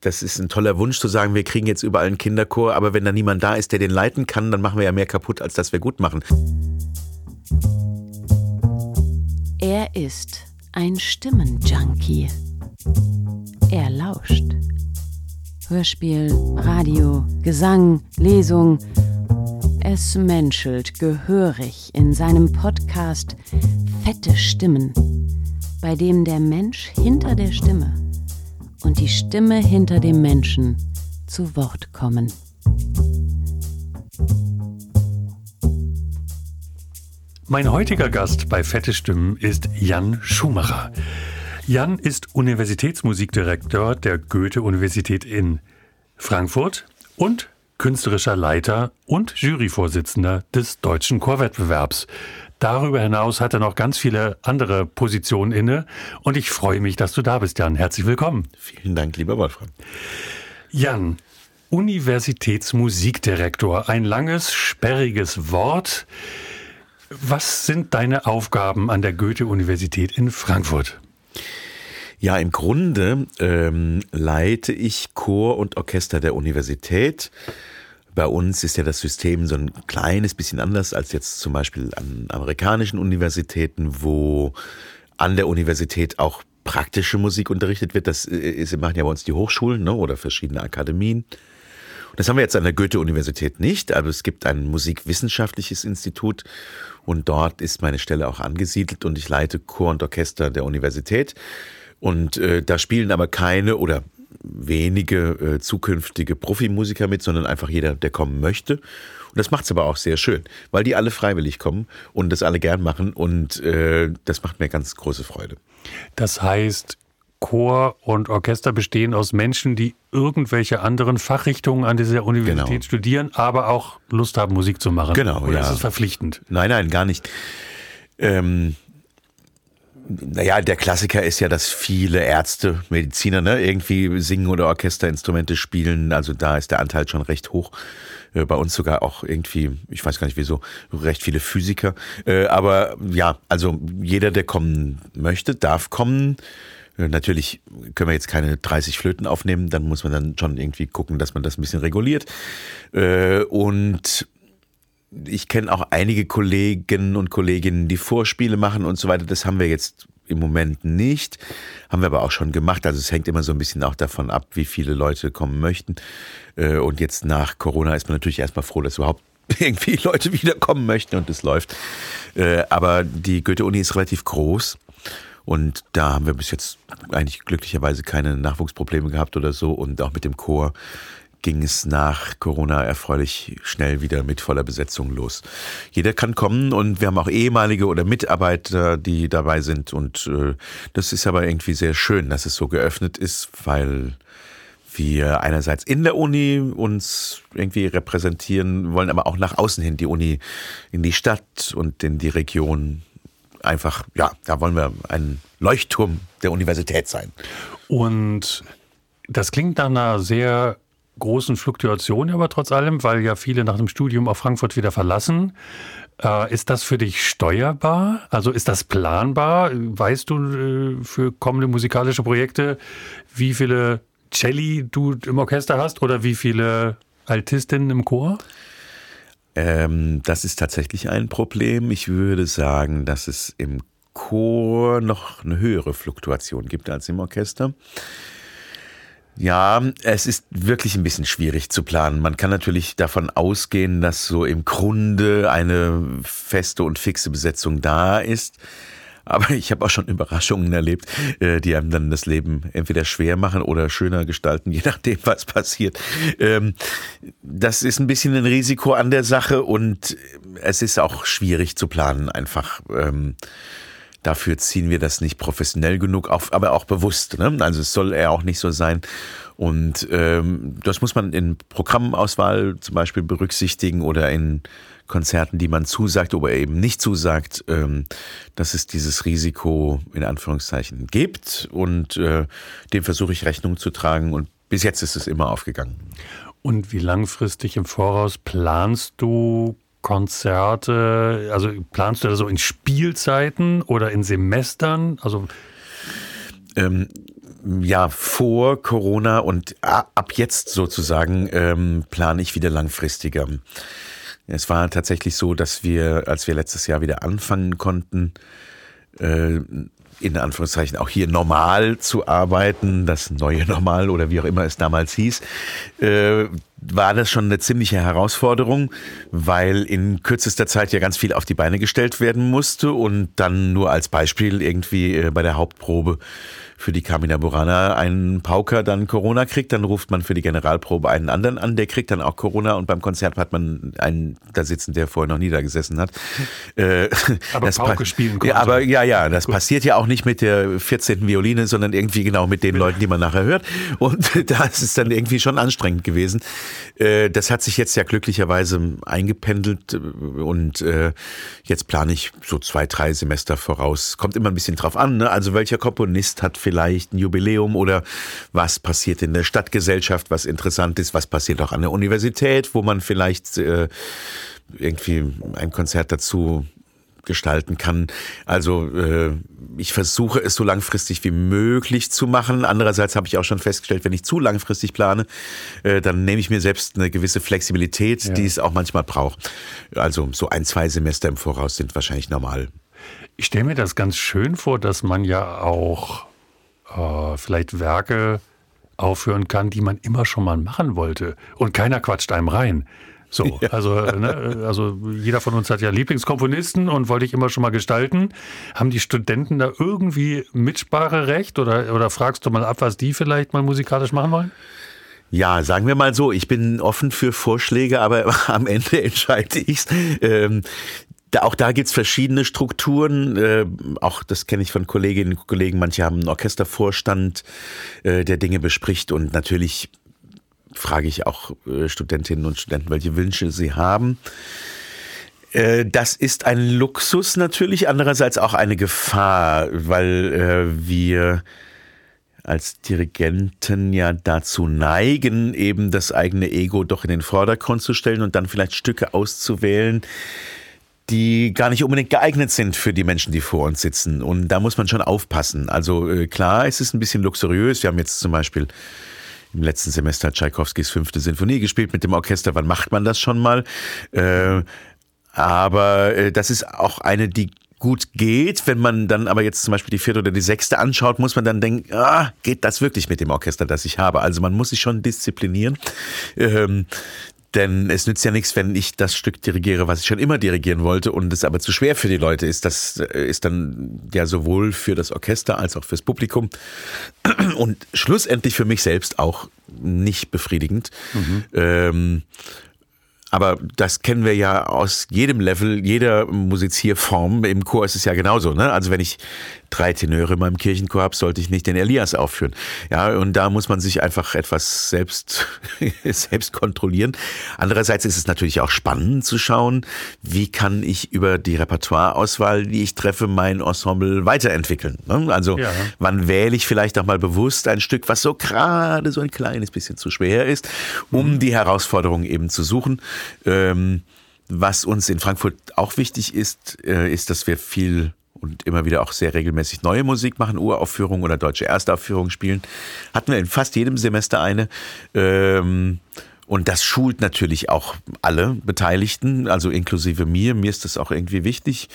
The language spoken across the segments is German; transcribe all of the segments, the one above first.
das ist ein toller Wunsch zu sagen, wir kriegen jetzt überall einen Kinderchor, aber wenn da niemand da ist, der den leiten kann, dann machen wir ja mehr kaputt, als dass wir gut machen. Er ist ein Stimmenjunkie. Er lauscht. Hörspiel, Radio, Gesang, Lesung. Es menschelt gehörig in seinem Podcast Fette Stimmen, bei dem der Mensch hinter der Stimme und die Stimme hinter dem Menschen zu Wort kommen. Mein heutiger Gast bei Fette Stimmen ist Jan Schumacher. Jan ist Universitätsmusikdirektor der Goethe-Universität in Frankfurt und künstlerischer Leiter und Juryvorsitzender des deutschen Chorwettbewerbs. Darüber hinaus hat er noch ganz viele andere Positionen inne und ich freue mich, dass du da bist, Jan. Herzlich willkommen. Vielen Dank, lieber Wolfram. Jan, Universitätsmusikdirektor, ein langes, sperriges Wort. Was sind deine Aufgaben an der Goethe-Universität in Frankfurt? Ja, im Grunde ähm, leite ich Chor und Orchester der Universität. Bei uns ist ja das System so ein kleines bisschen anders als jetzt zum Beispiel an amerikanischen Universitäten, wo an der Universität auch praktische Musik unterrichtet wird. Das ist, machen ja bei uns die Hochschulen ne, oder verschiedene Akademien. Das haben wir jetzt an der Goethe-Universität nicht, aber es gibt ein musikwissenschaftliches Institut und dort ist meine Stelle auch angesiedelt und ich leite Chor und Orchester der Universität. Und äh, da spielen aber keine oder wenige äh, zukünftige Profimusiker mit, sondern einfach jeder, der kommen möchte. Und das macht es aber auch sehr schön, weil die alle freiwillig kommen und das alle gern machen und äh, das macht mir ganz große Freude. Das heißt, Chor und Orchester bestehen aus Menschen, die irgendwelche anderen Fachrichtungen an dieser Universität genau. studieren, aber auch Lust haben, Musik zu machen. Genau. Oder ja. ist es verpflichtend? Nein, nein, gar nicht. Ähm, naja, der Klassiker ist ja, dass viele Ärzte, Mediziner, ne, irgendwie singen oder Orchesterinstrumente spielen. Also da ist der Anteil schon recht hoch. Äh, bei uns sogar auch irgendwie, ich weiß gar nicht wieso, recht viele Physiker. Äh, aber ja, also jeder, der kommen möchte, darf kommen. Äh, natürlich können wir jetzt keine 30 Flöten aufnehmen, dann muss man dann schon irgendwie gucken, dass man das ein bisschen reguliert. Und ich kenne auch einige Kollegen und Kolleginnen, die Vorspiele machen und so weiter. Das haben wir jetzt im Moment nicht. Haben wir aber auch schon gemacht. Also es hängt immer so ein bisschen auch davon ab, wie viele Leute kommen möchten. Äh, und jetzt nach Corona ist man natürlich erstmal froh, dass überhaupt irgendwie Leute wiederkommen möchten und es läuft. Aber die Goethe-Uni ist relativ groß. Und da haben wir bis jetzt eigentlich glücklicherweise keine Nachwuchsprobleme gehabt oder so. Und auch mit dem Chor ging es nach Corona erfreulich schnell wieder mit voller Besetzung los. Jeder kann kommen und wir haben auch ehemalige oder Mitarbeiter, die dabei sind. Und äh, das ist aber irgendwie sehr schön, dass es so geöffnet ist, weil wir einerseits in der Uni uns irgendwie repräsentieren wollen, aber auch nach außen hin die Uni in die Stadt und in die Region einfach, ja, da wollen wir ein Leuchtturm der Universität sein. Und das klingt nach einer sehr großen Fluktuation, aber trotz allem, weil ja viele nach dem Studium auch Frankfurt wieder verlassen. Äh, ist das für dich steuerbar? Also ist das planbar? Weißt du äh, für kommende musikalische Projekte, wie viele Celli du im Orchester hast oder wie viele Altistinnen im Chor? Ähm, das ist tatsächlich ein Problem. Ich würde sagen, dass es im Chor noch eine höhere Fluktuation gibt als im Orchester. Ja, es ist wirklich ein bisschen schwierig zu planen. Man kann natürlich davon ausgehen, dass so im Grunde eine feste und fixe Besetzung da ist. Aber ich habe auch schon Überraschungen erlebt, äh, die einem dann das Leben entweder schwer machen oder schöner gestalten, je nachdem, was passiert. Ähm, das ist ein bisschen ein Risiko an der Sache und es ist auch schwierig zu planen, einfach. Dafür ziehen wir das nicht professionell genug auf, aber auch bewusst. Ne? Also es soll eher auch nicht so sein. Und ähm, das muss man in Programmauswahl zum Beispiel berücksichtigen oder in Konzerten, die man zusagt oder eben nicht zusagt, ähm, dass es dieses Risiko in Anführungszeichen gibt. Und äh, dem versuche ich Rechnung zu tragen. Und bis jetzt ist es immer aufgegangen. Und wie langfristig im Voraus planst du Konzerte? Also planst du da so in Spielzeiten oder in Semestern? Also ähm, ja, vor Corona und ab jetzt sozusagen ähm, plane ich wieder langfristiger. Es war tatsächlich so, dass wir, als wir letztes Jahr wieder anfangen konnten, äh, in Anführungszeichen auch hier normal zu arbeiten, das neue Normal oder wie auch immer es damals hieß, äh, war das schon eine ziemliche Herausforderung, weil in kürzester Zeit ja ganz viel auf die Beine gestellt werden musste und dann nur als Beispiel irgendwie äh, bei der Hauptprobe für die Carmina Burana einen Pauker dann Corona kriegt, dann ruft man für die Generalprobe einen anderen an, der kriegt dann auch Corona und beim Konzert hat man einen da sitzen, der vorher noch nie da gesessen hat. Äh, aber das Pauke spielen konnte. Ja, aber ja, ja, das Gut. passiert ja auch nicht mit der 14. Violine, sondern irgendwie genau mit den Leuten, die man nachher hört. Und da ist es dann irgendwie schon anstrengend gewesen. Äh, das hat sich jetzt ja glücklicherweise eingependelt und äh, jetzt plane ich so zwei, drei Semester voraus. Kommt immer ein bisschen drauf an, ne? also welcher Komponist hat vielleicht ein Jubiläum oder was passiert in der Stadtgesellschaft, was interessant ist, was passiert auch an der Universität, wo man vielleicht äh, irgendwie ein Konzert dazu gestalten kann. Also äh, ich versuche es so langfristig wie möglich zu machen. Andererseits habe ich auch schon festgestellt, wenn ich zu langfristig plane, äh, dann nehme ich mir selbst eine gewisse Flexibilität, ja. die es auch manchmal braucht. Also so ein, zwei Semester im Voraus sind wahrscheinlich normal. Ich stelle mir das ganz schön vor, dass man ja auch äh, vielleicht Werke aufführen kann, die man immer schon mal machen wollte. Und keiner quatscht einem rein. So, ja. also, ne, also jeder von uns hat ja Lieblingskomponisten und wollte ich immer schon mal gestalten. Haben die Studenten da irgendwie Mitspracherecht oder, oder fragst du mal ab, was die vielleicht mal musikalisch machen wollen? Ja, sagen wir mal so, ich bin offen für Vorschläge, aber am Ende entscheide ich's. Ähm, auch da gibt's verschiedene Strukturen. Äh, auch das kenne ich von Kolleginnen und Kollegen. Manche haben einen Orchestervorstand, äh, der Dinge bespricht. Und natürlich frage ich auch äh, Studentinnen und Studenten, welche Wünsche sie haben. Äh, das ist ein Luxus natürlich, andererseits auch eine Gefahr, weil äh, wir als Dirigenten ja dazu neigen, eben das eigene Ego doch in den Vordergrund zu stellen und dann vielleicht Stücke auszuwählen, die gar nicht unbedingt geeignet sind für die Menschen, die vor uns sitzen. Und da muss man schon aufpassen. Also äh, klar, es ist ein bisschen luxuriös. Wir haben jetzt zum Beispiel im letzten Semester Tschaikowskis fünfte Sinfonie gespielt mit dem Orchester. Wann macht man das schon mal? Äh, aber äh, das ist auch eine, die gut geht. Wenn man dann aber jetzt zum Beispiel die vierte oder die sechste anschaut, muss man dann denken, ah, geht das wirklich mit dem Orchester, das ich habe? Also man muss sich schon disziplinieren. Ähm, denn es nützt ja nichts, wenn ich das Stück dirigiere, was ich schon immer dirigieren wollte und es aber zu schwer für die Leute ist. Das äh, ist dann ja sowohl für das Orchester als auch fürs Publikum und schlussendlich für mich selbst auch nicht befriedigend. Mhm. Ähm, aber das kennen wir ja aus jedem Level, jeder Musizierform. Im Chor ist es ja genauso. Ne? Also wenn ich drei Tenöre in meinem Kirchenchor sollte ich nicht den Elias aufführen. Ja, und da muss man sich einfach etwas selbst, selbst kontrollieren. Andererseits ist es natürlich auch spannend zu schauen, wie kann ich über die Repertoireauswahl, die ich treffe, mein Ensemble weiterentwickeln. Ne? Also ja. wann wähle ich vielleicht auch mal bewusst ein Stück, was so gerade so ein kleines bisschen zu schwer ist, um mhm. die Herausforderung eben zu suchen. Ähm, was uns in Frankfurt auch wichtig ist, äh, ist, dass wir viel und immer wieder auch sehr regelmäßig neue Musik machen, Uraufführungen oder deutsche Erstaufführungen spielen. Hatten wir in fast jedem Semester eine. Ähm, und das schult natürlich auch alle Beteiligten, also inklusive mir. Mir ist das auch irgendwie wichtig.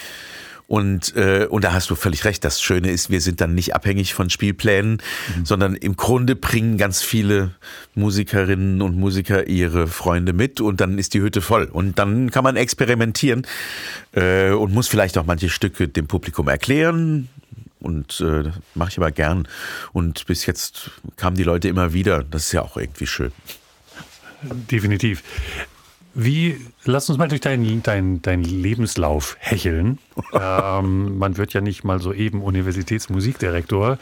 Und, äh, und da hast du völlig recht. Das Schöne ist, wir sind dann nicht abhängig von Spielplänen, mhm. sondern im Grunde bringen ganz viele Musikerinnen und Musiker ihre Freunde mit und dann ist die Hütte voll. Und dann kann man experimentieren äh, und muss vielleicht auch manche Stücke dem Publikum erklären. Und äh, mache ich aber gern. Und bis jetzt kamen die Leute immer wieder. Das ist ja auch irgendwie schön. Definitiv. Wie, lass uns mal durch deinen dein, dein Lebenslauf hecheln. ähm, man wird ja nicht mal so eben Universitätsmusikdirektor.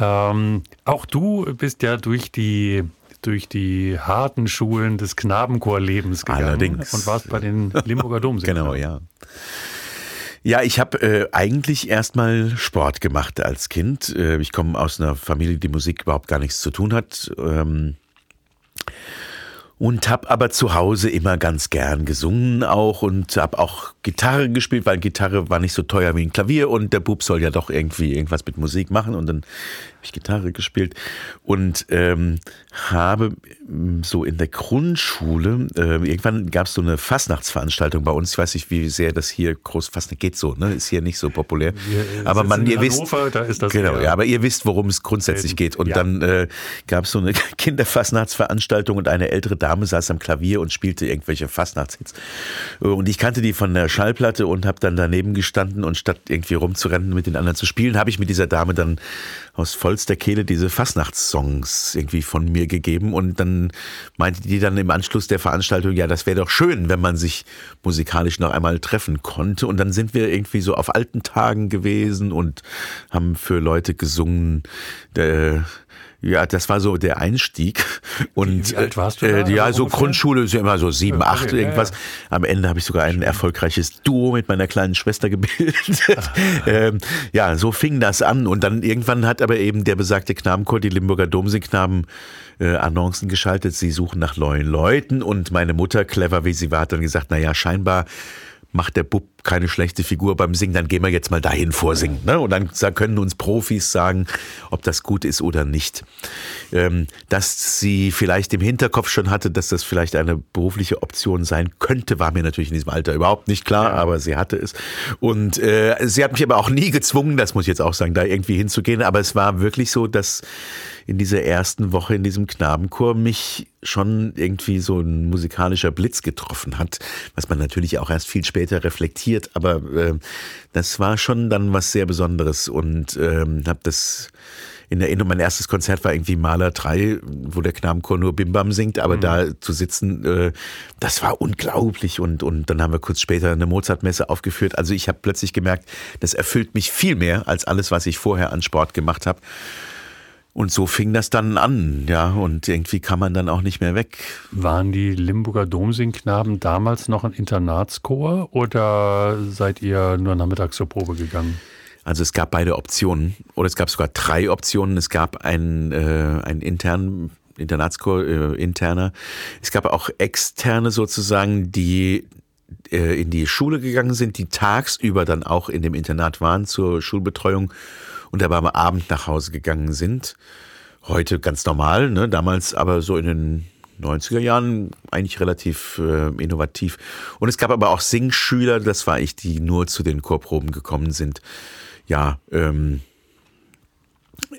Ähm, auch du bist ja durch die, durch die harten Schulen des Knabenchorlebens gegangen Allerdings. und warst bei den Limburger Domsingern. genau, ja. Ja, ich habe äh, eigentlich erstmal Sport gemacht als Kind. Äh, ich komme aus einer Familie, die Musik überhaupt gar nichts zu tun hat. Ähm, und habe aber zu Hause immer ganz gern gesungen auch und habe auch Gitarre gespielt, weil Gitarre war nicht so teuer wie ein Klavier und der Bub soll ja doch irgendwie irgendwas mit Musik machen und dann ich Gitarre gespielt und ähm, habe mm, so in der Grundschule, äh, irgendwann gab es so eine Fastnachtsveranstaltung bei uns. Ich weiß nicht, wie sehr das hier groß Fastnacht geht so, ne? Ist hier nicht so populär. Wir aber man, ihr Hannover, wisst, da ist das genau, ja, aber ihr wisst, worum es grundsätzlich geht. Und ja. dann äh, gab es so eine Kinderfastnachtsveranstaltung und eine ältere Dame saß am Klavier und spielte irgendwelche Fastnachtshits. Und ich kannte die von der Schallplatte und habe dann daneben gestanden und statt irgendwie rumzurennen mit den anderen zu spielen, habe ich mit dieser Dame dann aus vollster Kehle diese Fastnachtssongs irgendwie von mir gegeben. Und dann meinte die dann im Anschluss der Veranstaltung, ja, das wäre doch schön, wenn man sich musikalisch noch einmal treffen konnte. Und dann sind wir irgendwie so auf alten Tagen gewesen und haben für Leute gesungen, der, ja, das war so der Einstieg. Und wie, alt warst du äh, da, ja, so ungefähr? Grundschule ist ja immer so sieben, acht, okay, irgendwas. Ja, ja. Am Ende habe ich sogar ein erfolgreiches Duo mit meiner kleinen Schwester gebildet. ähm, ja, so fing das an. Und dann irgendwann hat aber eben der besagte Knabenchor, die Limburger Domsingknaben, äh, Annoncen geschaltet. Sie suchen nach neuen Leuten. Und meine Mutter, clever wie sie war, hat dann gesagt, na ja, scheinbar macht der Bub keine schlechte Figur beim Singen, dann gehen wir jetzt mal dahin vorsingen. Ne? Und dann können uns Profis sagen, ob das gut ist oder nicht. Ähm, dass sie vielleicht im Hinterkopf schon hatte, dass das vielleicht eine berufliche Option sein könnte, war mir natürlich in diesem Alter überhaupt nicht klar, aber sie hatte es. Und äh, sie hat mich aber auch nie gezwungen, das muss ich jetzt auch sagen, da irgendwie hinzugehen. Aber es war wirklich so, dass in dieser ersten Woche in diesem Knabenchor mich schon irgendwie so ein musikalischer Blitz getroffen hat, was man natürlich auch erst viel später reflektiert, aber äh, das war schon dann was sehr Besonderes und ähm, habe das in Erinnerung, mein erstes Konzert war irgendwie Maler 3, wo der Knabenchor nur Bimbam singt, aber mhm. da zu sitzen, äh, das war unglaublich und, und dann haben wir kurz später eine Mozartmesse aufgeführt. Also ich habe plötzlich gemerkt, das erfüllt mich viel mehr als alles, was ich vorher an Sport gemacht habe. Und so fing das dann an, ja, und irgendwie kam man dann auch nicht mehr weg. Waren die Limburger Domsingknaben damals noch ein Internatschor oder seid ihr nur nachmittags zur Probe gegangen? Also es gab beide Optionen oder es gab sogar drei Optionen. Es gab einen, äh, einen internen Internatschor, äh, interner. Es gab auch externe sozusagen, die äh, in die Schule gegangen sind, die tagsüber dann auch in dem Internat waren zur Schulbetreuung und aber am Abend nach Hause gegangen sind. Heute ganz normal, ne? damals aber so in den 90er Jahren eigentlich relativ äh, innovativ. Und es gab aber auch Singschüler, das war ich, die nur zu den Chorproben gekommen sind. Ja, ähm,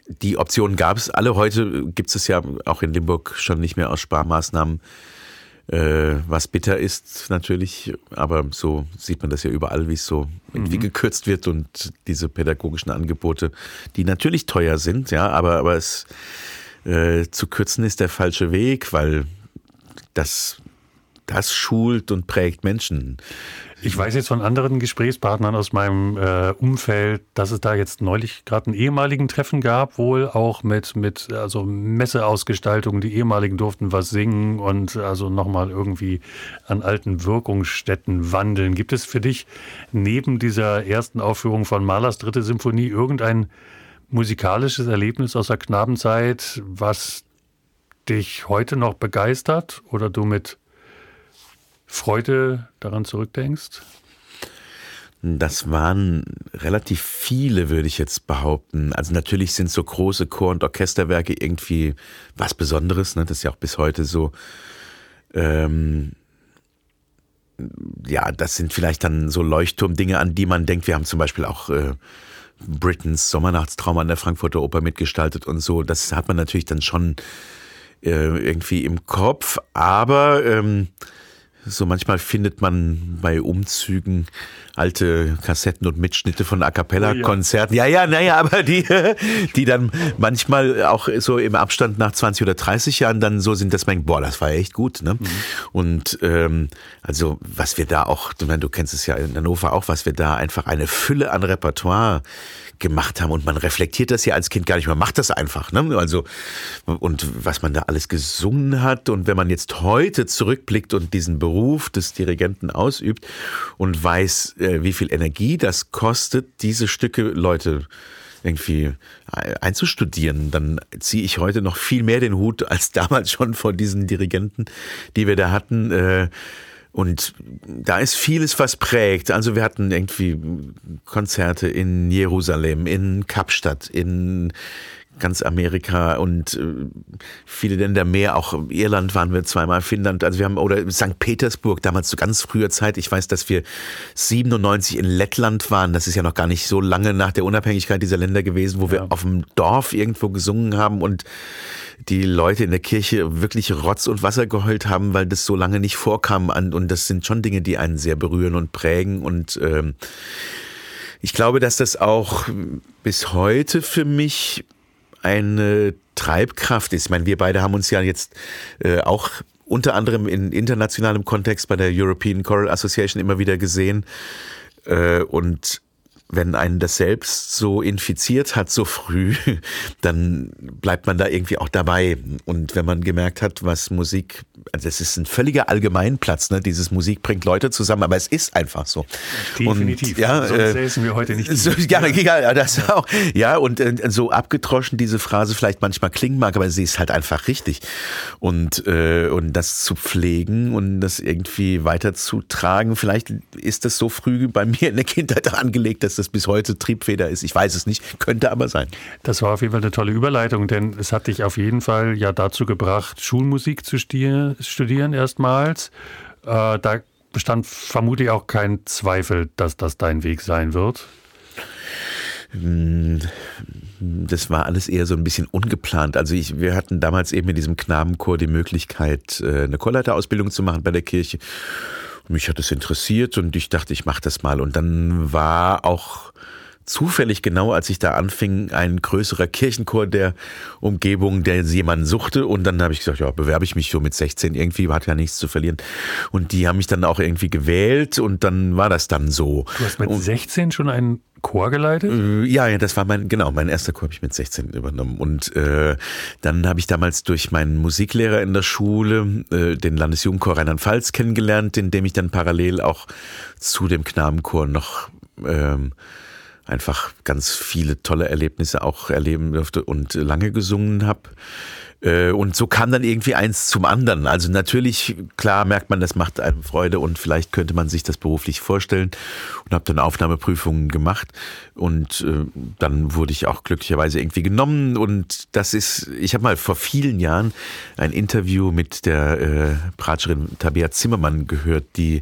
die Optionen gab es alle. Heute gibt es ja auch in Limburg schon nicht mehr aus Sparmaßnahmen äh, was bitter ist natürlich, aber so sieht man das ja überall, wie es so irgendwie mhm. gekürzt wird und diese pädagogischen Angebote, die natürlich teuer sind, ja, aber, aber es äh, zu kürzen ist der falsche Weg, weil das, das schult und prägt Menschen. Ich weiß jetzt von anderen Gesprächspartnern aus meinem äh, Umfeld, dass es da jetzt neulich gerade einen ehemaligen Treffen gab, wohl auch mit, mit also Messeausgestaltung. Die ehemaligen durften was singen und also nochmal irgendwie an alten Wirkungsstätten wandeln. Gibt es für dich neben dieser ersten Aufführung von Mahlers dritte Symphonie irgendein musikalisches Erlebnis aus der Knabenzeit, was dich heute noch begeistert oder du mit Freude daran zurückdenkst? Das waren relativ viele, würde ich jetzt behaupten. Also natürlich sind so große Chor- und Orchesterwerke irgendwie was Besonderes. Ne? Das ist ja auch bis heute so. Ähm, ja, das sind vielleicht dann so Leuchtturmdinge, an die man denkt. Wir haben zum Beispiel auch äh, Britons Sommernachtstraum an der Frankfurter Oper mitgestaltet und so. Das hat man natürlich dann schon äh, irgendwie im Kopf. Aber ähm, so manchmal findet man bei Umzügen alte Kassetten und Mitschnitte von A cappella-Konzerten. Ja, ja, naja, aber die, die dann manchmal auch so im Abstand nach 20 oder 30 Jahren dann so sind, dass man denkt, boah, das war echt gut. Ne? Mhm. Und ähm, also was wir da auch, du, du kennst es ja in Hannover auch, was wir da einfach eine Fülle an Repertoire gemacht haben und man reflektiert das ja als Kind gar nicht, man macht das einfach, ne? Also und was man da alles gesungen hat und wenn man jetzt heute zurückblickt und diesen Beruf des Dirigenten ausübt und weiß, äh, wie viel Energie das kostet, diese Stücke Leute irgendwie einzustudieren, dann ziehe ich heute noch viel mehr den Hut als damals schon vor diesen Dirigenten, die wir da hatten. Äh, und da ist vieles, was prägt. Also wir hatten irgendwie Konzerte in Jerusalem, in Kapstadt, in ganz Amerika und äh, viele Länder mehr. Auch Irland waren wir zweimal, Finnland, also wir haben, oder St. Petersburg, damals zu ganz früher Zeit. Ich weiß, dass wir 97 in Lettland waren. Das ist ja noch gar nicht so lange nach der Unabhängigkeit dieser Länder gewesen, wo ja. wir auf dem Dorf irgendwo gesungen haben und die Leute in der Kirche wirklich Rotz und Wasser geheult haben, weil das so lange nicht vorkam. Und das sind schon Dinge, die einen sehr berühren und prägen. Und ähm, ich glaube, dass das auch bis heute für mich eine Treibkraft ist. Ich meine, wir beide haben uns ja jetzt äh, auch unter anderem in internationalem Kontext bei der European Choral Association immer wieder gesehen. Äh, und wenn einen das selbst so infiziert hat, so früh, dann bleibt man da irgendwie auch dabei. Und wenn man gemerkt hat, was Musik, also es ist ein völliger Allgemeinplatz, ne? Dieses Musik bringt Leute zusammen, aber es ist einfach so. Definitiv. Und, ja, Sonst äh, säßen wir heute nicht. So, ja, ja, das auch. Ja, und äh, so abgetroschen diese Phrase vielleicht manchmal klingen mag, aber sie ist halt einfach richtig. Und, äh, und das zu pflegen und das irgendwie weiterzutragen, vielleicht ist das so früh bei mir in der Kindheit angelegt, dass das bis heute Triebfeder ist. Ich weiß es nicht, könnte aber sein. Das war auf jeden Fall eine tolle Überleitung, denn es hat dich auf jeden Fall ja dazu gebracht, Schulmusik zu studieren erstmals. Äh, da bestand vermutlich auch kein Zweifel, dass das dein Weg sein wird. Hm, das war alles eher so ein bisschen ungeplant. Also ich, wir hatten damals eben in diesem Knabenchor die Möglichkeit, äh, eine Chorleiterausbildung zu machen bei der Kirche mich hat es interessiert und ich dachte, ich mache das mal. Und dann war auch zufällig genau, als ich da anfing, ein größerer Kirchenchor der Umgebung, der jemanden suchte. Und dann habe ich gesagt, ja, bewerbe ich mich so mit 16 irgendwie, hat ja nichts zu verlieren. Und die haben mich dann auch irgendwie gewählt und dann war das dann so. Du hast mit und, 16 schon einen Chor geleitet? Äh, ja, ja, das war mein, genau, mein erster Chor habe ich mit 16 übernommen. Und äh, dann habe ich damals durch meinen Musiklehrer in der Schule äh, den Landesjugendchor Rheinland-Pfalz kennengelernt, in dem ich dann parallel auch zu dem Knabenchor noch ähm, einfach ganz viele tolle Erlebnisse auch erleben durfte und lange gesungen habe. Äh, und so kam dann irgendwie eins zum anderen. Also natürlich, klar merkt man, das macht einem Freude und vielleicht könnte man sich das beruflich vorstellen und habe dann Aufnahmeprüfungen gemacht und äh, dann wurde ich auch glücklicherweise irgendwie genommen und das ist, ich habe mal vor vielen Jahren ein Interview mit der äh, Pratscherin Tabea Zimmermann gehört, die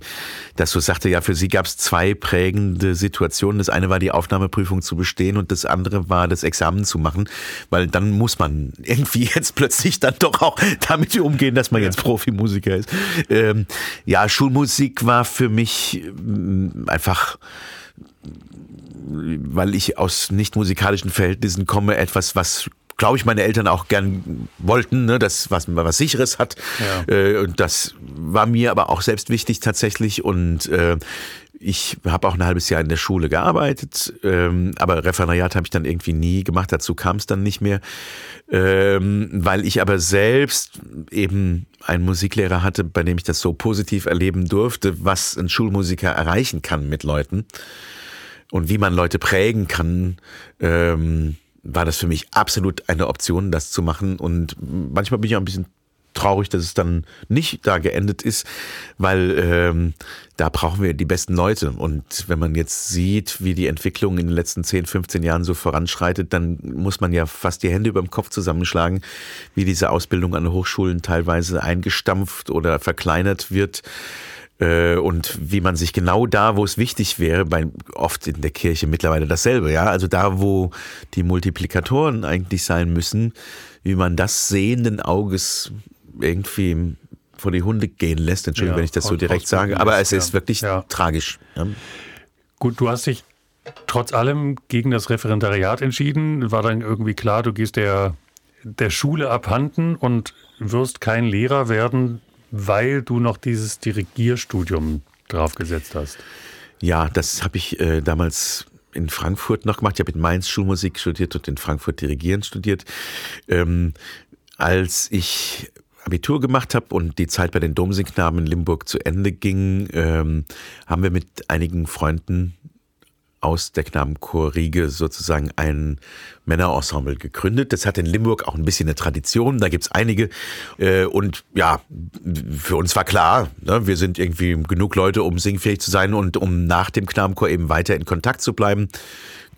das so sagte, ja, für sie gab es zwei prägende Situationen. Das eine war die Aufnahmeprüfung zu bestehen und das andere war das Examen zu machen, weil dann muss man irgendwie jetzt plötzlich plötzlich dann doch auch damit umgehen, dass man jetzt Profimusiker ist. Ähm, ja, Schulmusik war für mich mm, einfach weil ich aus nicht musikalischen Verhältnissen komme, etwas, was glaube ich, meine Eltern auch gern wollten, ne, dass was was sicheres hat. Ja. Äh, und das war mir aber auch selbst wichtig tatsächlich. Und äh, ich habe auch ein halbes Jahr in der Schule gearbeitet, ähm, aber Referendariat habe ich dann irgendwie nie gemacht. Dazu kam es dann nicht mehr, ähm, weil ich aber selbst eben einen Musiklehrer hatte, bei dem ich das so positiv erleben durfte, was ein Schulmusiker erreichen kann mit Leuten und wie man Leute prägen kann. Ähm, war das für mich absolut eine Option, das zu machen. Und manchmal bin ich auch ein bisschen traurig, dass es dann nicht da geendet ist, weil ähm, da brauchen wir die besten Leute. Und wenn man jetzt sieht, wie die Entwicklung in den letzten 10, 15 Jahren so voranschreitet, dann muss man ja fast die Hände über dem Kopf zusammenschlagen, wie diese Ausbildung an Hochschulen teilweise eingestampft oder verkleinert wird äh, und wie man sich genau da, wo es wichtig wäre, bei oft in der Kirche mittlerweile dasselbe, ja, also da, wo die Multiplikatoren eigentlich sein müssen, wie man das sehenden Auges irgendwie vor die Hunde gehen lässt. Entschuldigung, ja, wenn ich das so direkt sage, aber es ist wirklich tragisch. Gut, du hast dich trotz allem gegen das Referendariat entschieden. War dann irgendwie klar, du gehst der, der Schule abhanden und wirst kein Lehrer werden, weil du noch dieses Dirigierstudium draufgesetzt hast. Ja, das habe ich äh, damals in Frankfurt noch gemacht. Ich habe in Mainz Schulmusik studiert und in Frankfurt Dirigieren studiert. Ähm, als ich Abitur gemacht habe und die Zeit bei den Domsingknaben in Limburg zu Ende ging, ähm, haben wir mit einigen Freunden aus der Knabenchor-Riege sozusagen ein Männerensemble gegründet. Das hat in Limburg auch ein bisschen eine Tradition, da gibt's einige. Äh, und ja, für uns war klar, ne, wir sind irgendwie genug Leute, um singfähig zu sein und um nach dem Knabenchor eben weiter in Kontakt zu bleiben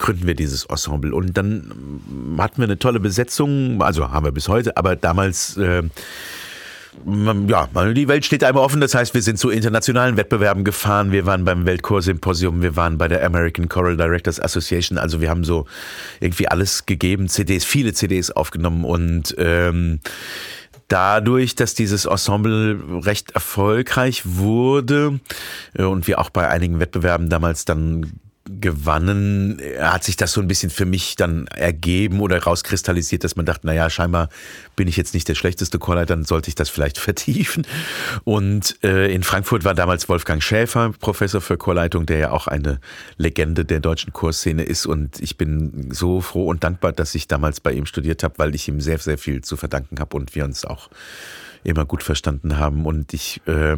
gründen wir dieses Ensemble. Und dann hatten wir eine tolle Besetzung, also haben wir bis heute, aber damals äh, ja, die Welt steht einmal offen. Das heißt, wir sind zu internationalen Wettbewerben gefahren. Wir waren beim Weltchorsymposium, wir waren bei der American Choral Directors Association. Also wir haben so irgendwie alles gegeben, CDs, viele CDs aufgenommen und ähm, dadurch, dass dieses Ensemble recht erfolgreich wurde äh, und wir auch bei einigen Wettbewerben damals dann gewannen, hat sich das so ein bisschen für mich dann ergeben oder rauskristallisiert, dass man dachte, naja, scheinbar bin ich jetzt nicht der schlechteste Chorleiter, dann sollte ich das vielleicht vertiefen. Und äh, in Frankfurt war damals Wolfgang Schäfer Professor für Chorleitung, der ja auch eine Legende der deutschen Chorszene ist. Und ich bin so froh und dankbar, dass ich damals bei ihm studiert habe, weil ich ihm sehr, sehr viel zu verdanken habe und wir uns auch immer gut verstanden haben und ich äh,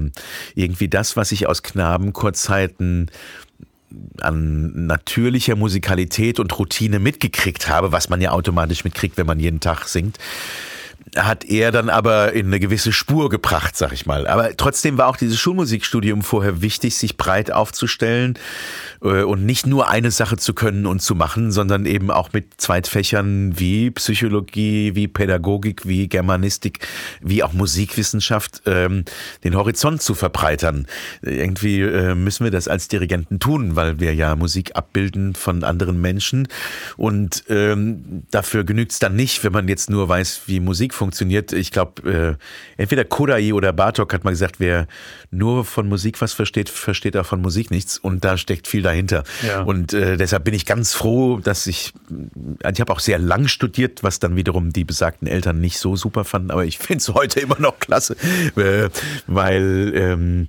irgendwie das, was ich aus Knabenchorzeiten an natürlicher Musikalität und Routine mitgekriegt habe, was man ja automatisch mitkriegt, wenn man jeden Tag singt hat er dann aber in eine gewisse Spur gebracht, sag ich mal. Aber trotzdem war auch dieses Schulmusikstudium vorher wichtig, sich breit aufzustellen äh, und nicht nur eine Sache zu können und zu machen, sondern eben auch mit Zweitfächern wie Psychologie, wie Pädagogik, wie Germanistik, wie auch Musikwissenschaft ähm, den Horizont zu verbreitern. Irgendwie äh, müssen wir das als Dirigenten tun, weil wir ja Musik abbilden von anderen Menschen und ähm, dafür genügt es dann nicht, wenn man jetzt nur weiß, wie Musik funktioniert funktioniert. Ich glaube, äh, entweder Kodai oder Bartok hat mal gesagt, wer nur von Musik was versteht, versteht auch von Musik nichts. Und da steckt viel dahinter. Ja. Und äh, deshalb bin ich ganz froh, dass ich, ich habe auch sehr lang studiert, was dann wiederum die besagten Eltern nicht so super fanden. Aber ich finde es heute immer noch klasse, äh, weil ähm,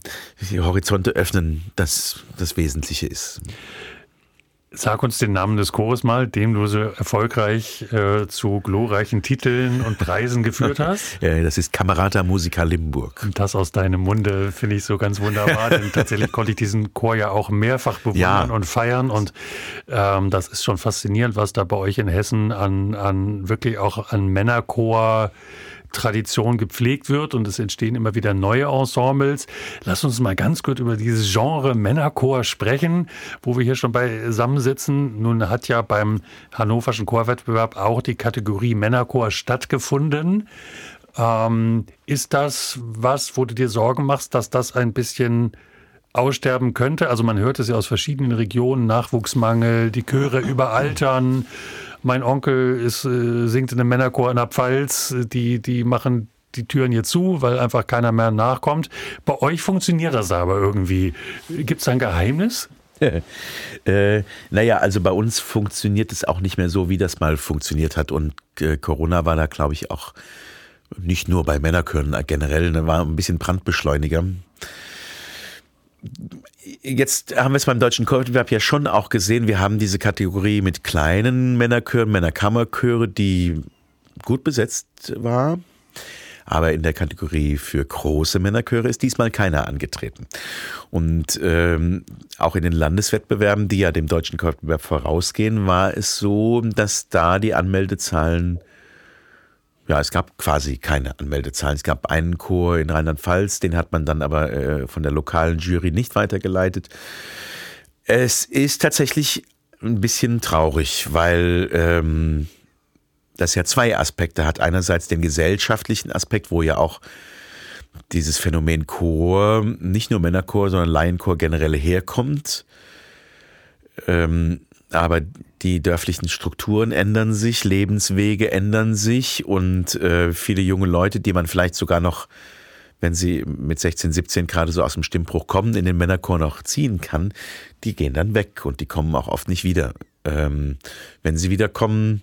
die Horizonte öffnen das das Wesentliche ist. Sag uns den Namen des Chores mal, dem du so erfolgreich äh, zu glorreichen Titeln und Preisen geführt hast. ja, das ist Kamerata Musica Limburg. Und das aus deinem Munde finde ich so ganz wunderbar, denn tatsächlich konnte ich diesen Chor ja auch mehrfach bewundern ja. und feiern und ähm, das ist schon faszinierend, was da bei euch in Hessen an, an wirklich auch an Männerchor Tradition gepflegt wird und es entstehen immer wieder neue Ensembles. Lass uns mal ganz kurz über dieses Genre Männerchor sprechen, wo wir hier schon beisammensitzen. Nun hat ja beim Hannoverschen Chorwettbewerb auch die Kategorie Männerchor stattgefunden. Ähm, ist das was, wo du dir Sorgen machst, dass das ein bisschen aussterben könnte? Also man hört es ja aus verschiedenen Regionen, Nachwuchsmangel, die Chöre überaltern. Mein Onkel ist, äh, singt in einem Männerchor in der Pfalz. Die, die machen die Türen hier zu, weil einfach keiner mehr nachkommt. Bei euch funktioniert das aber irgendwie. Gibt es ein Geheimnis? äh, naja, also bei uns funktioniert es auch nicht mehr so, wie das mal funktioniert hat. Und äh, Corona war da, glaube ich, auch nicht nur bei Männerchören generell, ne, war ein bisschen Brandbeschleuniger jetzt haben wir es beim deutschen Chorwettbewerb ja schon auch gesehen. Wir haben diese Kategorie mit kleinen Männerchören, Männerkammerchöre, die gut besetzt war. Aber in der Kategorie für große Männerchöre ist diesmal keiner angetreten. Und ähm, auch in den Landeswettbewerben, die ja dem deutschen Chorwettbewerb vorausgehen, war es so, dass da die Anmeldezahlen ja, es gab quasi keine Anmeldezahlen. Es gab einen Chor in Rheinland-Pfalz, den hat man dann aber äh, von der lokalen Jury nicht weitergeleitet. Es ist tatsächlich ein bisschen traurig, weil ähm, das ja zwei Aspekte hat. Einerseits den gesellschaftlichen Aspekt, wo ja auch dieses Phänomen Chor, nicht nur Männerchor, sondern Laienchor generell herkommt. Ähm, aber die dörflichen Strukturen ändern sich, Lebenswege ändern sich und äh, viele junge Leute, die man vielleicht sogar noch, wenn sie mit 16, 17 gerade so aus dem Stimmbruch kommen, in den Männerchor noch ziehen kann, die gehen dann weg und die kommen auch oft nicht wieder. Ähm, wenn sie wiederkommen,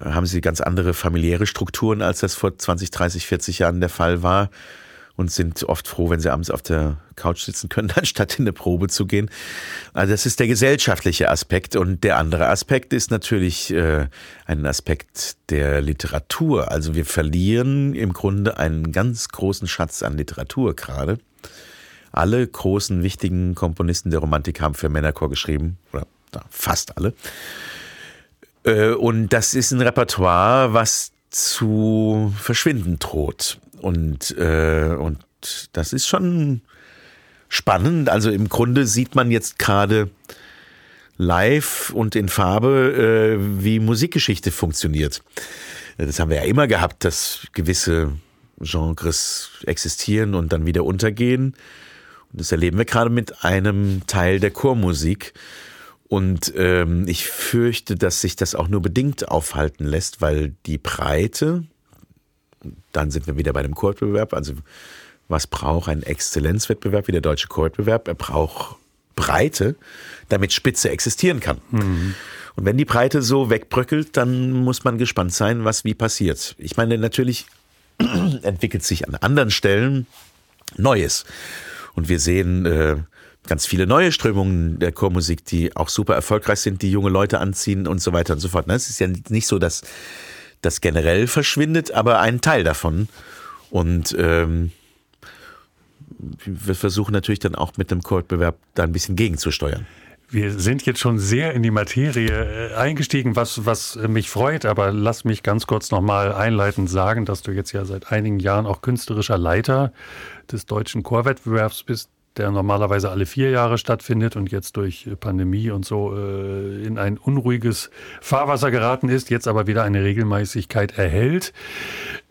haben sie ganz andere familiäre Strukturen, als das vor 20, 30, 40 Jahren der Fall war und sind oft froh, wenn sie abends auf der Couch sitzen können, anstatt in eine Probe zu gehen. Also das ist der gesellschaftliche Aspekt. Und der andere Aspekt ist natürlich äh, ein Aspekt der Literatur. Also wir verlieren im Grunde einen ganz großen Schatz an Literatur gerade. Alle großen, wichtigen Komponisten der Romantik haben für Männerchor geschrieben oder fast alle. Äh, und das ist ein Repertoire, was zu verschwinden droht. Und, äh, und das ist schon spannend. Also im Grunde sieht man jetzt gerade live und in Farbe, äh, wie Musikgeschichte funktioniert. Das haben wir ja immer gehabt, dass gewisse Genres existieren und dann wieder untergehen. Und das erleben wir gerade mit einem Teil der Chormusik. Und ähm, ich fürchte, dass sich das auch nur bedingt aufhalten lässt, weil die Breite, dann sind wir wieder bei dem Chorwettbewerb, also was braucht ein Exzellenzwettbewerb wie der deutsche Chorwettbewerb? Er braucht Breite, damit Spitze existieren kann. Mhm. Und wenn die Breite so wegbröckelt, dann muss man gespannt sein, was wie passiert. Ich meine, natürlich entwickelt sich an anderen Stellen Neues. Und wir sehen äh, ganz viele neue Strömungen der Chormusik, die auch super erfolgreich sind, die junge Leute anziehen und so weiter und so fort. Ne? Es ist ja nicht so, dass das generell verschwindet, aber ein Teil davon. Und ähm, wir versuchen natürlich dann auch mit dem Chorwettbewerb da ein bisschen gegenzusteuern. Wir sind jetzt schon sehr in die Materie äh, eingestiegen, was, was mich freut, aber lass mich ganz kurz nochmal einleitend sagen, dass du jetzt ja seit einigen Jahren auch künstlerischer Leiter des deutschen Chorwettbewerbs bist, der normalerweise alle vier Jahre stattfindet und jetzt durch Pandemie und so äh, in ein unruhiges Fahrwasser geraten ist, jetzt aber wieder eine Regelmäßigkeit erhält.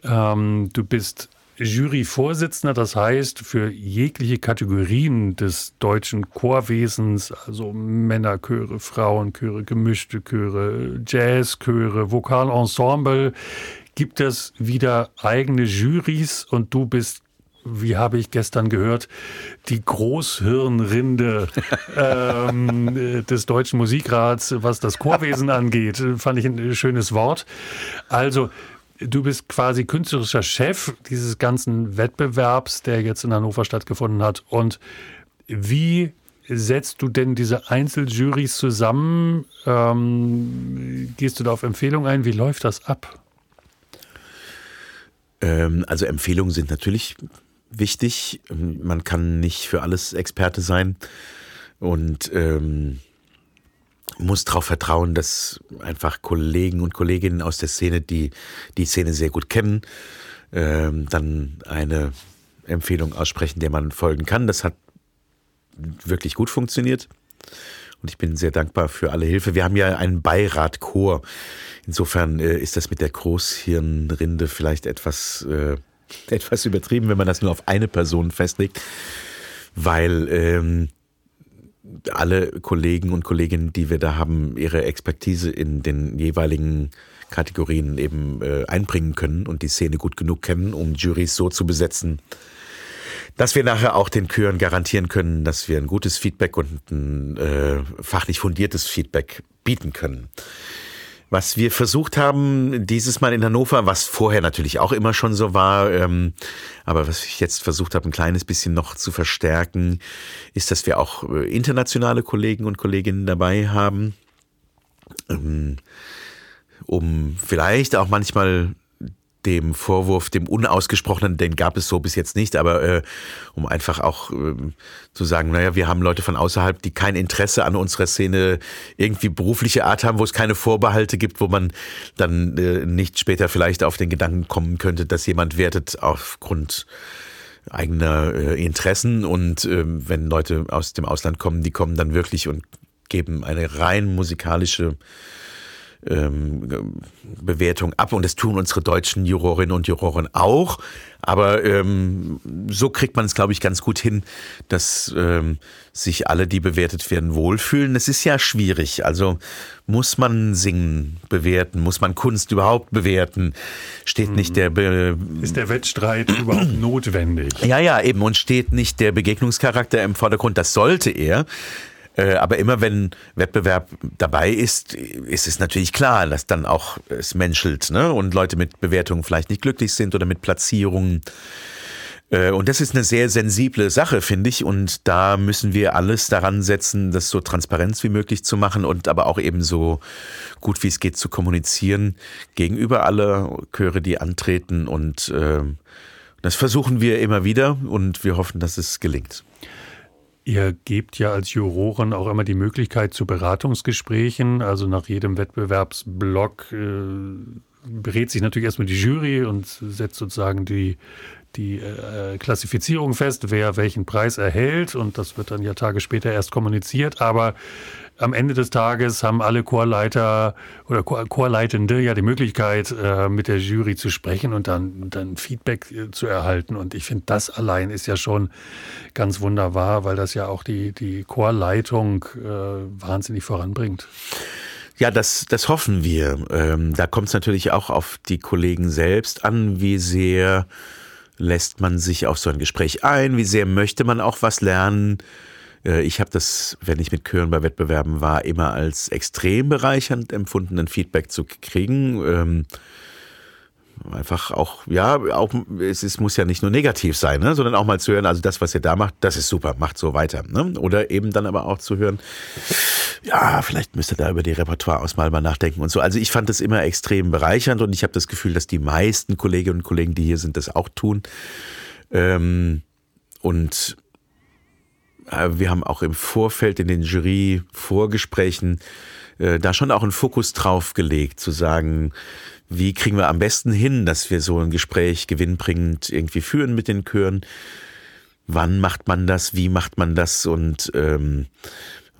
Ähm, du bist Juryvorsitzender, das heißt für jegliche Kategorien des deutschen Chorwesens, also Männerchöre, Frauenchöre, gemischte Chöre, Jazzchöre, Vokalensemble, gibt es wieder eigene Jurys und du bist wie habe ich gestern gehört, die Großhirnrinde ähm, des Deutschen Musikrats, was das Chorwesen angeht. Fand ich ein schönes Wort. Also du bist quasi künstlerischer Chef dieses ganzen Wettbewerbs, der jetzt in Hannover stattgefunden hat. Und wie setzt du denn diese Einzeljurys zusammen? Ähm, gehst du da auf Empfehlungen ein? Wie läuft das ab? Ähm, also Empfehlungen sind natürlich wichtig. Man kann nicht für alles Experte sein. Und ähm, muss darauf vertrauen, dass einfach Kollegen und Kolleginnen aus der Szene, die die Szene sehr gut kennen, ähm, dann eine Empfehlung aussprechen, der man folgen kann. Das hat wirklich gut funktioniert. Und ich bin sehr dankbar für alle Hilfe. Wir haben ja einen Beirat Chor. Insofern äh, ist das mit der Großhirnrinde vielleicht etwas, äh, etwas übertrieben, wenn man das nur auf eine Person festlegt. Weil ähm, alle Kollegen und Kolleginnen, die wir da haben, ihre Expertise in den jeweiligen Kategorien eben äh, einbringen können und die Szene gut genug kennen, um Juries so zu besetzen, dass wir nachher auch den Chören garantieren können, dass wir ein gutes Feedback und ein äh, fachlich fundiertes Feedback bieten können. Was wir versucht haben, dieses Mal in Hannover, was vorher natürlich auch immer schon so war, ähm, aber was ich jetzt versucht habe, ein kleines bisschen noch zu verstärken, ist, dass wir auch äh, internationale Kollegen und Kolleginnen dabei haben, ähm, um vielleicht auch manchmal dem Vorwurf, dem Unausgesprochenen, den gab es so bis jetzt nicht, aber äh, um einfach auch äh, zu sagen, naja, wir haben Leute von außerhalb, die kein Interesse an unserer Szene irgendwie berufliche Art haben, wo es keine Vorbehalte gibt, wo man dann äh, nicht später vielleicht auf den Gedanken kommen könnte, dass jemand wertet aufgrund eigener äh, Interessen und äh, wenn Leute aus dem Ausland kommen, die kommen dann wirklich und geben eine rein musikalische ähm, Bewertung ab und das tun unsere deutschen Jurorinnen und Juroren auch. Aber ähm, so kriegt man es, glaube ich, ganz gut hin, dass ähm, sich alle, die bewertet werden, wohlfühlen. Es ist ja schwierig. Also muss man Singen bewerten? Muss man Kunst überhaupt bewerten? Steht nicht der Be ist der Wettstreit überhaupt notwendig? Ja, ja, eben und steht nicht der Begegnungscharakter im Vordergrund? Das sollte er. Äh, aber immer wenn Wettbewerb dabei ist, ist es natürlich klar, dass dann auch es menschelt ne? und Leute mit Bewertungen vielleicht nicht glücklich sind oder mit Platzierungen. Äh, und das ist eine sehr sensible Sache, finde ich. Und da müssen wir alles daran setzen, das so transparent wie möglich zu machen und aber auch eben so gut wie es geht zu kommunizieren gegenüber alle Chöre, die antreten. Und äh, das versuchen wir immer wieder und wir hoffen, dass es gelingt. Ihr gebt ja als Juroren auch immer die Möglichkeit zu Beratungsgesprächen. Also nach jedem Wettbewerbsblock äh, berät sich natürlich erstmal die Jury und setzt sozusagen die, die äh, Klassifizierung fest, wer welchen Preis erhält. Und das wird dann ja Tage später erst kommuniziert. Aber am Ende des Tages haben alle Chorleiter oder Chorleitende ja die Möglichkeit, äh, mit der Jury zu sprechen und dann, dann Feedback äh, zu erhalten. Und ich finde, das allein ist ja schon ganz wunderbar, weil das ja auch die, die Chorleitung äh, wahnsinnig voranbringt. Ja, das, das hoffen wir. Ähm, da kommt es natürlich auch auf die Kollegen selbst an, wie sehr lässt man sich auf so ein Gespräch ein, wie sehr möchte man auch was lernen. Äh, ich habe das, wenn ich mit Chören bei Wettbewerben war, immer als extrem bereichernd empfunden, ein Feedback zu kriegen. Ähm, einfach auch, ja, auch, es, es muss ja nicht nur negativ sein, ne, sondern auch mal zu hören, also das, was ihr da macht, das ist super, macht so weiter. Ne? Oder eben dann aber auch zu hören, ja, vielleicht müsst ihr da über die Repertoireauswahl mal nachdenken und so. Also ich fand das immer extrem bereichernd und ich habe das Gefühl, dass die meisten Kolleginnen und Kollegen, die hier sind, das auch tun. Ähm, und wir haben auch im Vorfeld in den Jury-Vorgesprächen äh, da schon auch einen Fokus drauf gelegt, zu sagen, wie kriegen wir am besten hin, dass wir so ein Gespräch gewinnbringend irgendwie führen mit den Chören. Wann macht man das? Wie macht man das? Und ähm,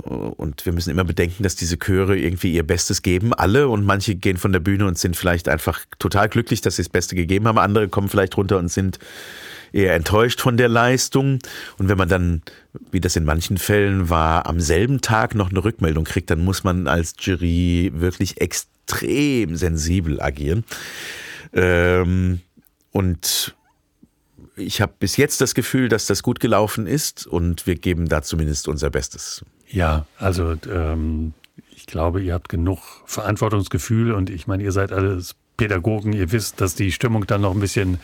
und wir müssen immer bedenken, dass diese Chöre irgendwie ihr Bestes geben, alle. Und manche gehen von der Bühne und sind vielleicht einfach total glücklich, dass sie das Beste gegeben haben. Andere kommen vielleicht runter und sind eher enttäuscht von der Leistung. Und wenn man dann, wie das in manchen Fällen war, am selben Tag noch eine Rückmeldung kriegt, dann muss man als Jury wirklich extrem sensibel agieren. Ähm, und ich habe bis jetzt das Gefühl, dass das gut gelaufen ist und wir geben da zumindest unser Bestes. Ja, also ähm, ich glaube, ihr habt genug Verantwortungsgefühl und ich meine, ihr seid alles Pädagogen, ihr wisst, dass die Stimmung dann noch ein bisschen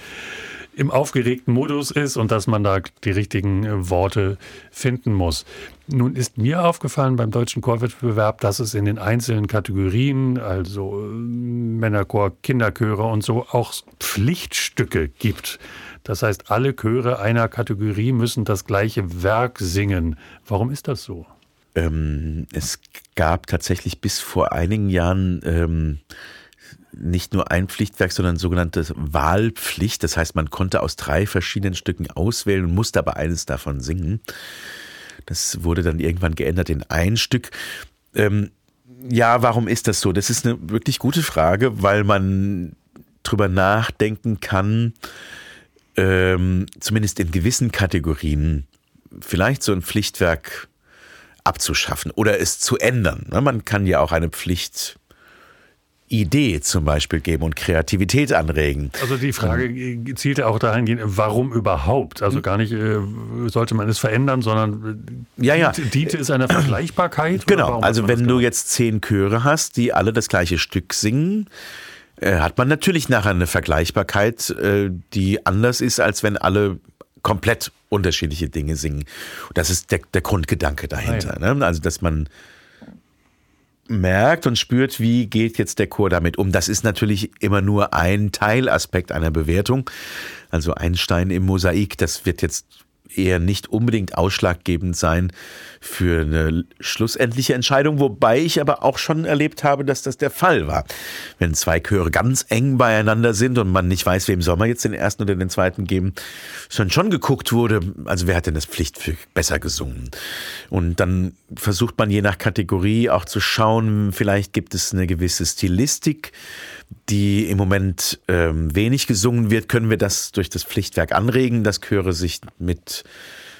im aufgeregten Modus ist und dass man da die richtigen äh, Worte finden muss. Nun ist mir aufgefallen beim deutschen Chorwettbewerb, dass es in den einzelnen Kategorien, also äh, Männerchor, Kinderchöre und so, auch Pflichtstücke gibt. Das heißt, alle Chöre einer Kategorie müssen das gleiche Werk singen. Warum ist das so? Ähm, es gab tatsächlich bis vor einigen Jahren ähm, nicht nur ein Pflichtwerk, sondern sogenannte Wahlpflicht. Das heißt, man konnte aus drei verschiedenen Stücken auswählen und musste aber eines davon singen. Das wurde dann irgendwann geändert in ein Stück. Ähm, ja, warum ist das so? Das ist eine wirklich gute Frage, weil man drüber nachdenken kann, ähm, zumindest in gewissen Kategorien, vielleicht so ein Pflichtwerk abzuschaffen oder es zu ändern. Man kann ja auch eine Pflicht Idee zum Beispiel geben und Kreativität anregen. Also die Frage ähm, zielte auch dahingehend, warum überhaupt? Also gar nicht, äh, sollte man es verändern, sondern äh, ja, ja. diente es einer Vergleichbarkeit? Genau, also wenn du jetzt zehn Chöre hast, die alle das gleiche Stück singen, äh, hat man natürlich nachher eine Vergleichbarkeit, die anders ist, als wenn alle komplett unterschiedliche Dinge singen. Das ist der, der Grundgedanke dahinter. Ah, ne? Also dass man merkt und spürt, wie geht jetzt der Chor damit um. Das ist natürlich immer nur ein Teilaspekt einer Bewertung. Also ein Stein im Mosaik, das wird jetzt eher nicht unbedingt ausschlaggebend sein für eine schlussendliche Entscheidung, wobei ich aber auch schon erlebt habe, dass das der Fall war. Wenn zwei Chöre ganz eng beieinander sind und man nicht weiß, wem soll man jetzt den ersten oder den zweiten geben, schon schon geguckt wurde, also wer hat denn das Pflichtstück besser gesungen? Und dann versucht man je nach Kategorie auch zu schauen, vielleicht gibt es eine gewisse Stilistik, die im Moment ähm, wenig gesungen wird, können wir das durch das Pflichtwerk anregen, dass Chöre sich mit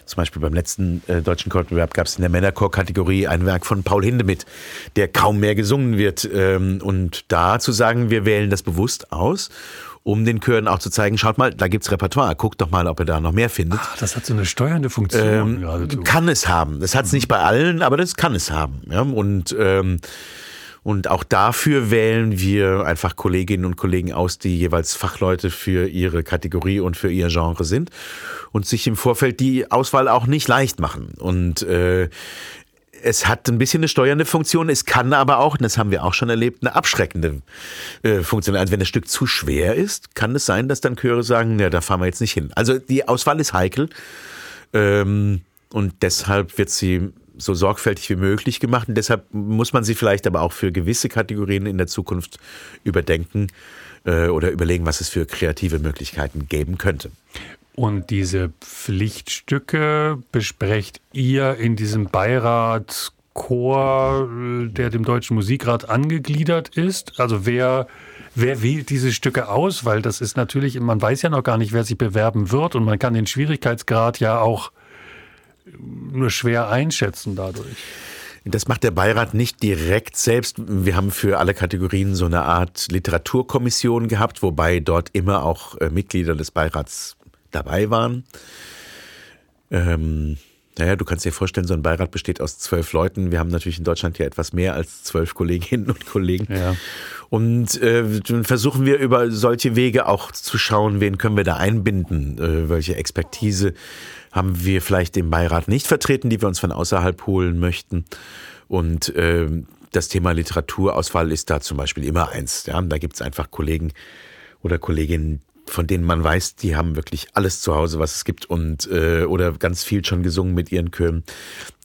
zum Beispiel beim letzten äh, deutschen Chorwettbewerb gab es in der Männerchor-Kategorie ein Werk von Paul Hindemith, der kaum mehr gesungen wird. Ähm, und da zu sagen, wir wählen das bewusst aus, um den Chören auch zu zeigen, schaut mal, da gibt's Repertoire, guckt doch mal, ob ihr da noch mehr findet. Ach, das hat so eine steuernde Funktion. Ähm, kann es haben. Das hat es nicht bei allen, aber das kann es haben. Ja? Und ähm, und auch dafür wählen wir einfach Kolleginnen und Kollegen aus, die jeweils Fachleute für ihre Kategorie und für ihr Genre sind und sich im Vorfeld die Auswahl auch nicht leicht machen. Und äh, es hat ein bisschen eine steuernde Funktion, es kann aber auch, und das haben wir auch schon erlebt, eine abschreckende äh, Funktion. Also wenn das Stück zu schwer ist, kann es sein, dass dann Chöre sagen, ja, da fahren wir jetzt nicht hin. Also die Auswahl ist heikel. Ähm, und deshalb wird sie so sorgfältig wie möglich gemacht und deshalb muss man sie vielleicht aber auch für gewisse Kategorien in der Zukunft überdenken äh, oder überlegen, was es für kreative Möglichkeiten geben könnte. Und diese Pflichtstücke besprecht ihr in diesem Beirat Chor, der dem Deutschen Musikrat angegliedert ist? Also wer, wer wählt diese Stücke aus? Weil das ist natürlich, man weiß ja noch gar nicht, wer sich bewerben wird und man kann den Schwierigkeitsgrad ja auch nur schwer einschätzen dadurch. Das macht der Beirat nicht direkt selbst. Wir haben für alle Kategorien so eine Art Literaturkommission gehabt, wobei dort immer auch äh, Mitglieder des Beirats dabei waren. Ähm, naja, du kannst dir vorstellen, so ein Beirat besteht aus zwölf Leuten. Wir haben natürlich in Deutschland hier etwas mehr als zwölf Kolleginnen und Kollegen. Ja. Und äh, dann versuchen wir über solche Wege auch zu schauen, wen können wir da einbinden, äh, welche Expertise haben wir vielleicht im Beirat nicht vertreten, die wir uns von außerhalb holen möchten. Und äh, das Thema Literaturauswahl ist da zum Beispiel immer eins. Ja? Da gibt es einfach Kollegen oder Kolleginnen, von denen man weiß, die haben wirklich alles zu Hause, was es gibt und äh, oder ganz viel schon gesungen mit ihren Chören,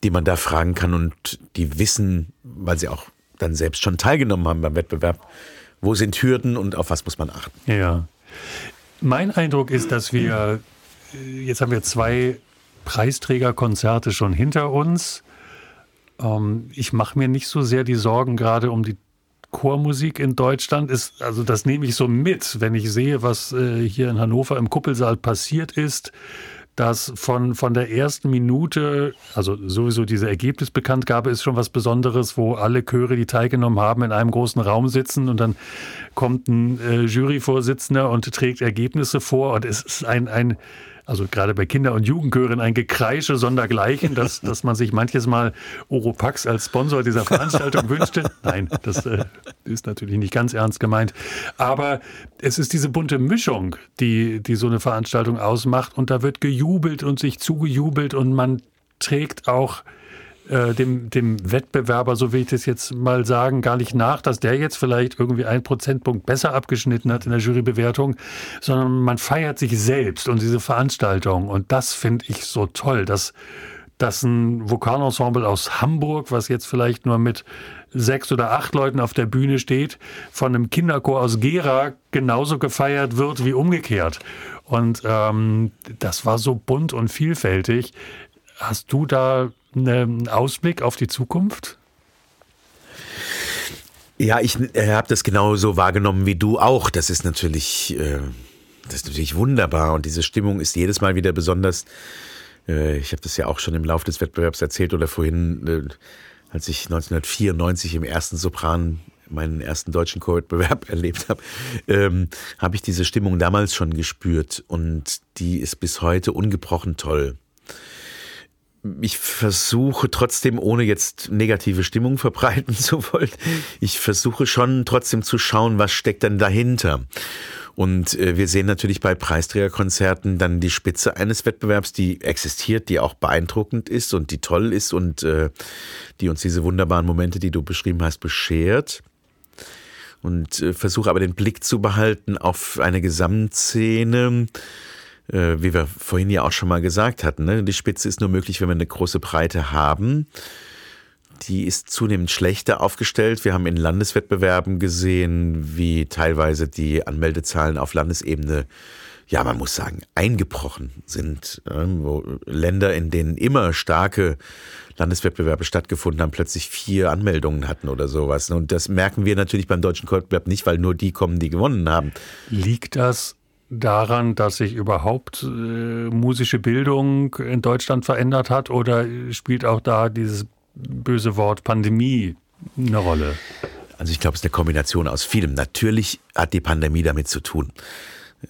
die man da fragen kann und die wissen, weil sie auch dann selbst schon teilgenommen haben beim Wettbewerb, wo sind Hürden und auf was muss man achten. Ja. Mein Eindruck ist, dass wir jetzt haben wir zwei Preisträgerkonzerte schon hinter uns. Ähm, ich mache mir nicht so sehr die Sorgen gerade um die Chormusik in Deutschland ist, also das nehme ich so mit, wenn ich sehe, was äh, hier in Hannover im Kuppelsaal passiert ist, dass von, von der ersten Minute, also sowieso diese Ergebnisbekanntgabe ist schon was Besonderes, wo alle Chöre, die teilgenommen haben, in einem großen Raum sitzen und dann kommt ein äh, Juryvorsitzender und trägt Ergebnisse vor und es ist ein, ein also gerade bei Kinder- und Jugendchören ein Gekreische sondergleichen, dass, dass man sich manches Mal Oropax als Sponsor dieser Veranstaltung wünschte. Nein, das äh, ist natürlich nicht ganz ernst gemeint. Aber es ist diese bunte Mischung, die, die so eine Veranstaltung ausmacht. Und da wird gejubelt und sich zugejubelt und man trägt auch äh, dem, dem Wettbewerber, so will ich das jetzt mal sagen, gar nicht nach, dass der jetzt vielleicht irgendwie einen Prozentpunkt besser abgeschnitten hat in der Jurybewertung, sondern man feiert sich selbst und diese Veranstaltung. Und das finde ich so toll, dass, dass ein Vokalensemble aus Hamburg, was jetzt vielleicht nur mit sechs oder acht Leuten auf der Bühne steht, von einem Kinderchor aus Gera genauso gefeiert wird wie umgekehrt. Und ähm, das war so bunt und vielfältig. Hast du da einen Ausblick auf die Zukunft? Ja, ich äh, habe das genauso wahrgenommen wie du auch. Das ist natürlich, äh, das ist natürlich wunderbar und diese Stimmung ist jedes Mal wieder besonders. Äh, ich habe das ja auch schon im Laufe des Wettbewerbs erzählt oder vorhin, als ich 1994 im ersten Sopran meinen ersten deutschen Chorwettbewerb erlebt habe, ähm, habe ich diese Stimmung damals schon gespürt und die ist bis heute ungebrochen toll ich versuche trotzdem, ohne jetzt negative Stimmung verbreiten zu wollen, ich versuche schon trotzdem zu schauen, was steckt denn dahinter. Und äh, wir sehen natürlich bei Preisträgerkonzerten dann die Spitze eines Wettbewerbs, die existiert, die auch beeindruckend ist und die toll ist und äh, die uns diese wunderbaren Momente, die du beschrieben hast, beschert. Und äh, versuche aber den Blick zu behalten auf eine Gesamtszene, äh, wie wir vorhin ja auch schon mal gesagt hatten, ne? die Spitze ist nur möglich, wenn wir eine große Breite haben. Die ist zunehmend schlechter aufgestellt. Wir haben in Landeswettbewerben gesehen, wie teilweise die Anmeldezahlen auf Landesebene, ja, man muss sagen, eingebrochen sind. Wo Länder, in denen immer starke Landeswettbewerbe stattgefunden haben, plötzlich vier Anmeldungen hatten oder sowas. Und das merken wir natürlich beim deutschen Wettbewerb nicht, weil nur die kommen, die gewonnen haben. Liegt das daran, dass sich überhaupt äh, musische Bildung in Deutschland verändert hat oder spielt auch da dieses böse Wort Pandemie eine Rolle? Also ich glaube, es ist eine Kombination aus vielem. Natürlich hat die Pandemie damit zu tun.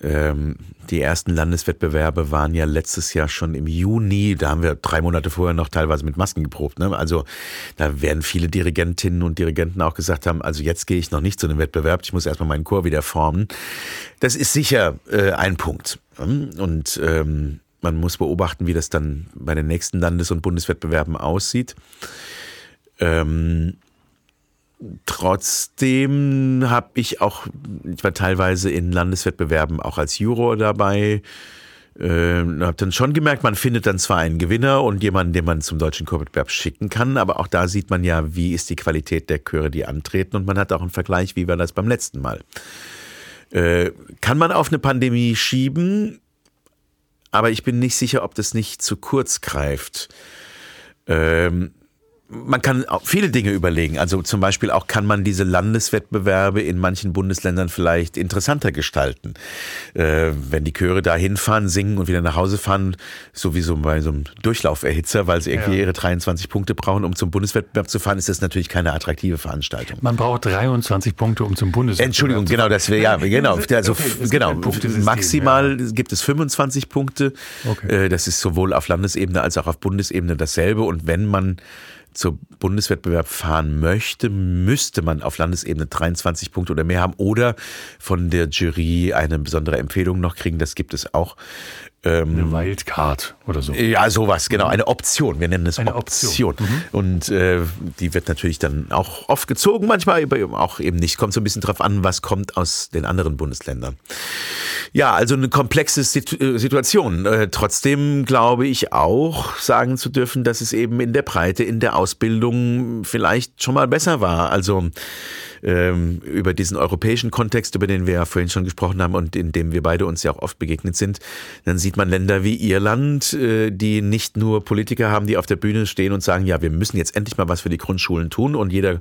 Ähm, die ersten Landeswettbewerbe waren ja letztes Jahr schon im Juni. Da haben wir drei Monate vorher noch teilweise mit Masken geprobt. Ne? Also da werden viele Dirigentinnen und Dirigenten auch gesagt haben, also jetzt gehe ich noch nicht zu einem Wettbewerb, ich muss erstmal meinen Chor wieder formen. Das ist sicher äh, ein Punkt. Und ähm, man muss beobachten, wie das dann bei den nächsten Landes- und Bundeswettbewerben aussieht. Ähm, Trotzdem habe ich auch, ich war teilweise in Landeswettbewerben auch als Juror dabei. äh, habe dann schon gemerkt, man findet dann zwar einen Gewinner und jemanden, den man zum deutschen Chorwettbewerb schicken kann, aber auch da sieht man ja, wie ist die Qualität der Chöre, die antreten und man hat auch einen Vergleich, wie war das beim letzten Mal. Äh, kann man auf eine Pandemie schieben, aber ich bin nicht sicher, ob das nicht zu kurz greift. Ähm, man kann viele Dinge überlegen. Also zum Beispiel auch kann man diese Landeswettbewerbe in manchen Bundesländern vielleicht interessanter gestalten. Äh, wenn die Chöre da hinfahren, singen und wieder nach Hause fahren, sowieso bei so einem Durchlauferhitzer, weil sie irgendwie ja. ihre 23 Punkte brauchen, um zum Bundeswettbewerb zu fahren, ist das natürlich keine attraktive Veranstaltung. Man braucht 23 Punkte, um zum Bundeswettbewerb Entschuldigung, zu genau, das wäre ja, genau. Also, okay, genau, maximal ja. gibt es 25 Punkte. Okay. Äh, das ist sowohl auf Landesebene als auch auf Bundesebene dasselbe. Und wenn man zur Bundeswettbewerb fahren möchte, müsste man auf Landesebene 23 Punkte oder mehr haben oder von der Jury eine besondere Empfehlung noch kriegen. Das gibt es auch. Ähm, eine Wildcard oder so. Ja, sowas, genau. Eine Option. Wir nennen es eine Option. Option. Mhm. Und äh, die wird natürlich dann auch oft gezogen, manchmal auch eben nicht. Kommt so ein bisschen drauf an, was kommt aus den anderen Bundesländern. Ja, also eine komplexe äh, Situation. Äh, trotzdem glaube ich auch sagen zu dürfen, dass es eben in der Breite, in der Ausbildung vielleicht schon mal besser war. Also ähm, über diesen europäischen Kontext, über den wir ja vorhin schon gesprochen haben und in dem wir beide uns ja auch oft begegnet sind, dann sieht man Länder wie Irland, äh, die nicht nur Politiker haben, die auf der Bühne stehen und sagen, ja, wir müssen jetzt endlich mal was für die Grundschulen tun und jeder,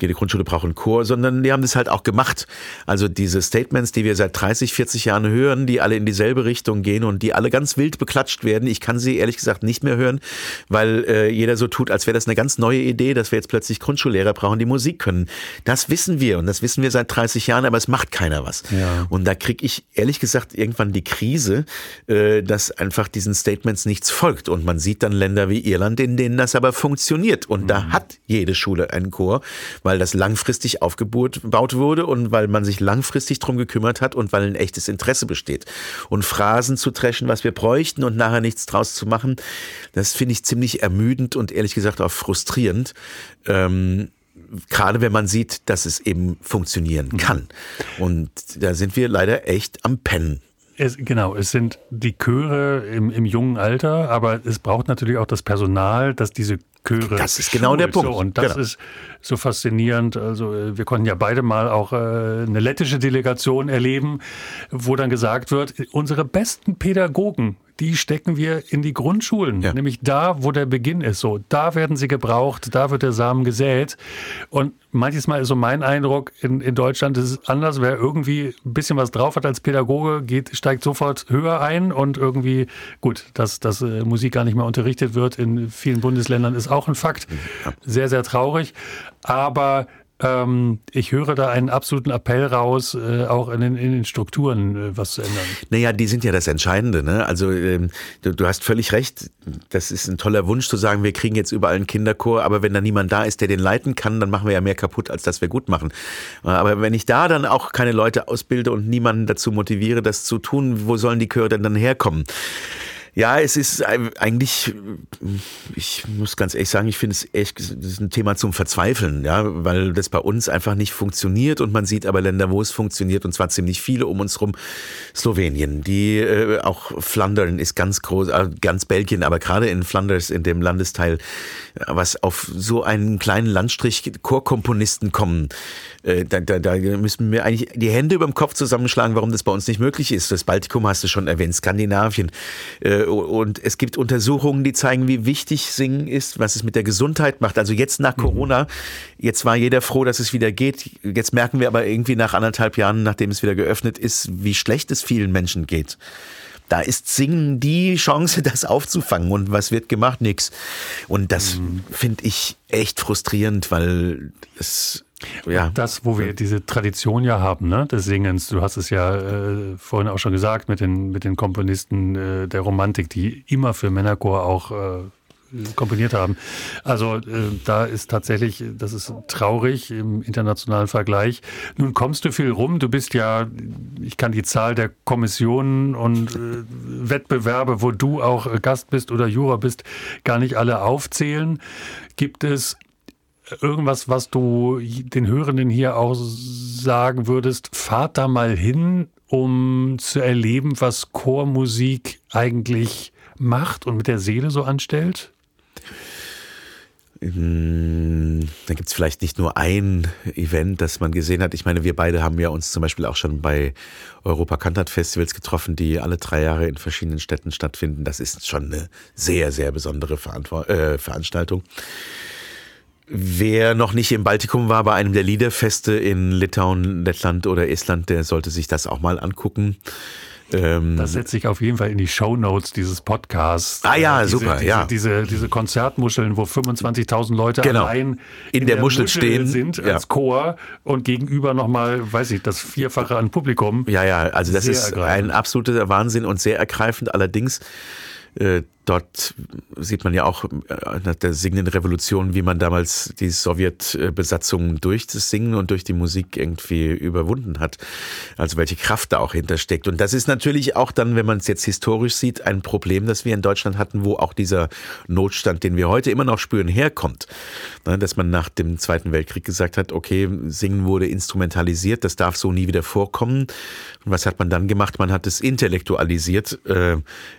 jede Grundschule braucht einen Chor, sondern die haben das halt auch gemacht. Also diese Statements, die wir seit 30, 40 Jahren hören, die alle in dieselbe Richtung gehen und die alle ganz wild beklatscht werden. Ich kann sie ehrlich gesagt nicht mehr hören, weil äh, jeder so tut, als wäre das eine ganz neue Idee, dass wir jetzt plötzlich Grundschullehrer brauchen, die Musik können. Das wissen wir und das wissen wir seit 30 Jahren, aber es macht keiner was. Ja. Und da kriege ich ehrlich gesagt irgendwann die Krise, äh, dass einfach diesen Statements nichts folgt. Und man sieht dann Länder wie Irland, in denen das aber funktioniert. Und mhm. da hat jede Schule einen Chor, weil das langfristig aufgebaut wurde und weil man sich langfristig drum gekümmert hat und weil ein echtes Interesse besteht. Und Phrasen zu dreschen, was wir bräuchten und nachher nichts draus zu machen, das finde ich ziemlich ermüdend und ehrlich gesagt auch frustrierend. Ähm, gerade wenn man sieht, dass es eben funktionieren mhm. kann. Und da sind wir leider echt am Pennen. Es, genau, es sind die Chöre im, im jungen Alter, aber es braucht natürlich auch das Personal, das diese Chöre. Das ist genau der Punkt. So, und das genau. ist so faszinierend. Also äh, wir konnten ja beide mal auch äh, eine lettische Delegation erleben, wo dann gesagt wird, unsere besten Pädagogen, die stecken wir in die Grundschulen, ja. nämlich da, wo der Beginn ist. So, da werden sie gebraucht, da wird der Samen gesät. Und manches Mal ist so mein Eindruck, in, in Deutschland ist es anders. Wer irgendwie ein bisschen was drauf hat als Pädagoge, geht, steigt sofort höher ein und irgendwie, gut, dass, dass äh, Musik gar nicht mehr unterrichtet wird in vielen Bundesländern ist auch ein Fakt. Sehr, sehr traurig. Aber ähm, ich höre da einen absoluten Appell raus, äh, auch in den, in den Strukturen äh, was zu ändern. Naja, die sind ja das Entscheidende. Ne? Also ähm, du, du, hast völlig recht. Das ist ein toller Wunsch zu sagen, wir kriegen jetzt überall einen Kinderchor, aber wenn da niemand da ist, der den leiten kann, dann machen wir ja mehr kaputt, als dass wir gut machen. Aber wenn ich da dann auch keine Leute ausbilde und niemanden dazu motiviere, das zu tun, wo sollen die Chöre denn dann herkommen? Ja, es ist eigentlich, ich muss ganz ehrlich sagen, ich finde es echt, das ist ein Thema zum Verzweifeln, ja, weil das bei uns einfach nicht funktioniert und man sieht aber Länder, wo es funktioniert und zwar ziemlich viele um uns rum. Slowenien, die äh, auch Flandern ist ganz groß, äh, ganz Belgien, aber gerade in Flanders, in dem Landesteil, was auf so einen kleinen Landstrich Chorkomponisten kommen, äh, da, da, da müssen wir eigentlich die Hände über dem Kopf zusammenschlagen, warum das bei uns nicht möglich ist. Das Baltikum hast du schon erwähnt, Skandinavien. Äh, und es gibt Untersuchungen, die zeigen, wie wichtig Singen ist, was es mit der Gesundheit macht. Also jetzt nach mhm. Corona, jetzt war jeder froh, dass es wieder geht. Jetzt merken wir aber irgendwie nach anderthalb Jahren, nachdem es wieder geöffnet ist, wie schlecht es vielen Menschen geht. Da ist Singen die Chance, das aufzufangen. Und was wird gemacht? Nix. Und das mhm. finde ich echt frustrierend, weil es ja. Das, wo wir diese Tradition ja haben, ne, des Singens. Du hast es ja äh, vorhin auch schon gesagt mit den, mit den Komponisten äh, der Romantik, die immer für Männerchor auch äh, komponiert haben. Also äh, da ist tatsächlich, das ist traurig im internationalen Vergleich. Nun kommst du viel rum. Du bist ja, ich kann die Zahl der Kommissionen und äh, Wettbewerbe, wo du auch Gast bist oder Juror bist, gar nicht alle aufzählen. Gibt es irgendwas, was du den Hörenden hier auch sagen würdest, fahrt da mal hin um zu erleben, was Chormusik eigentlich macht und mit der Seele so anstellt? Hm, da gibt es vielleicht nicht nur ein Event, das man gesehen hat. Ich meine, wir beide haben ja uns zum Beispiel auch schon bei Europa Kantat Festivals getroffen, die alle drei Jahre in verschiedenen Städten stattfinden. Das ist schon eine sehr, sehr besondere äh, Veranstaltung. Wer noch nicht im Baltikum war bei einem der Liederfeste in Litauen, Lettland oder Estland, der sollte sich das auch mal angucken. Ähm, das setze ich auf jeden Fall in die Show Notes dieses Podcasts. Ah ja, diese, super, diese, ja. Diese, diese Konzertmuscheln, wo 25.000 Leute genau. allein in, in der, der, Muschel, Muschel stehen sind ja. als Chor und gegenüber nochmal, weiß ich, das Vierfache an Publikum. Ja, ja, also das ist ergreifend. ein absoluter Wahnsinn und sehr ergreifend. Allerdings äh, dort sieht man ja auch äh, nach der singenden Revolution, wie man damals die Sowjetbesatzung durch das Singen und durch die Musik irgendwie überwunden hat. Also welche Kraft da auch hintersteckt. Und das ist natürlich auch dann, wenn man es jetzt historisch sieht, ein Problem, das wir in Deutschland hatten, wo auch dieser Notstand, den wir heute immer noch spüren, herkommt. Ne, dass man nach dem Zweiten Weltkrieg gesagt hat, okay, Singen wurde instrumentalisiert, das darf so nie wieder vorkommen. Und was hat man dann gemacht? Man hat es intellektualisiert. Äh,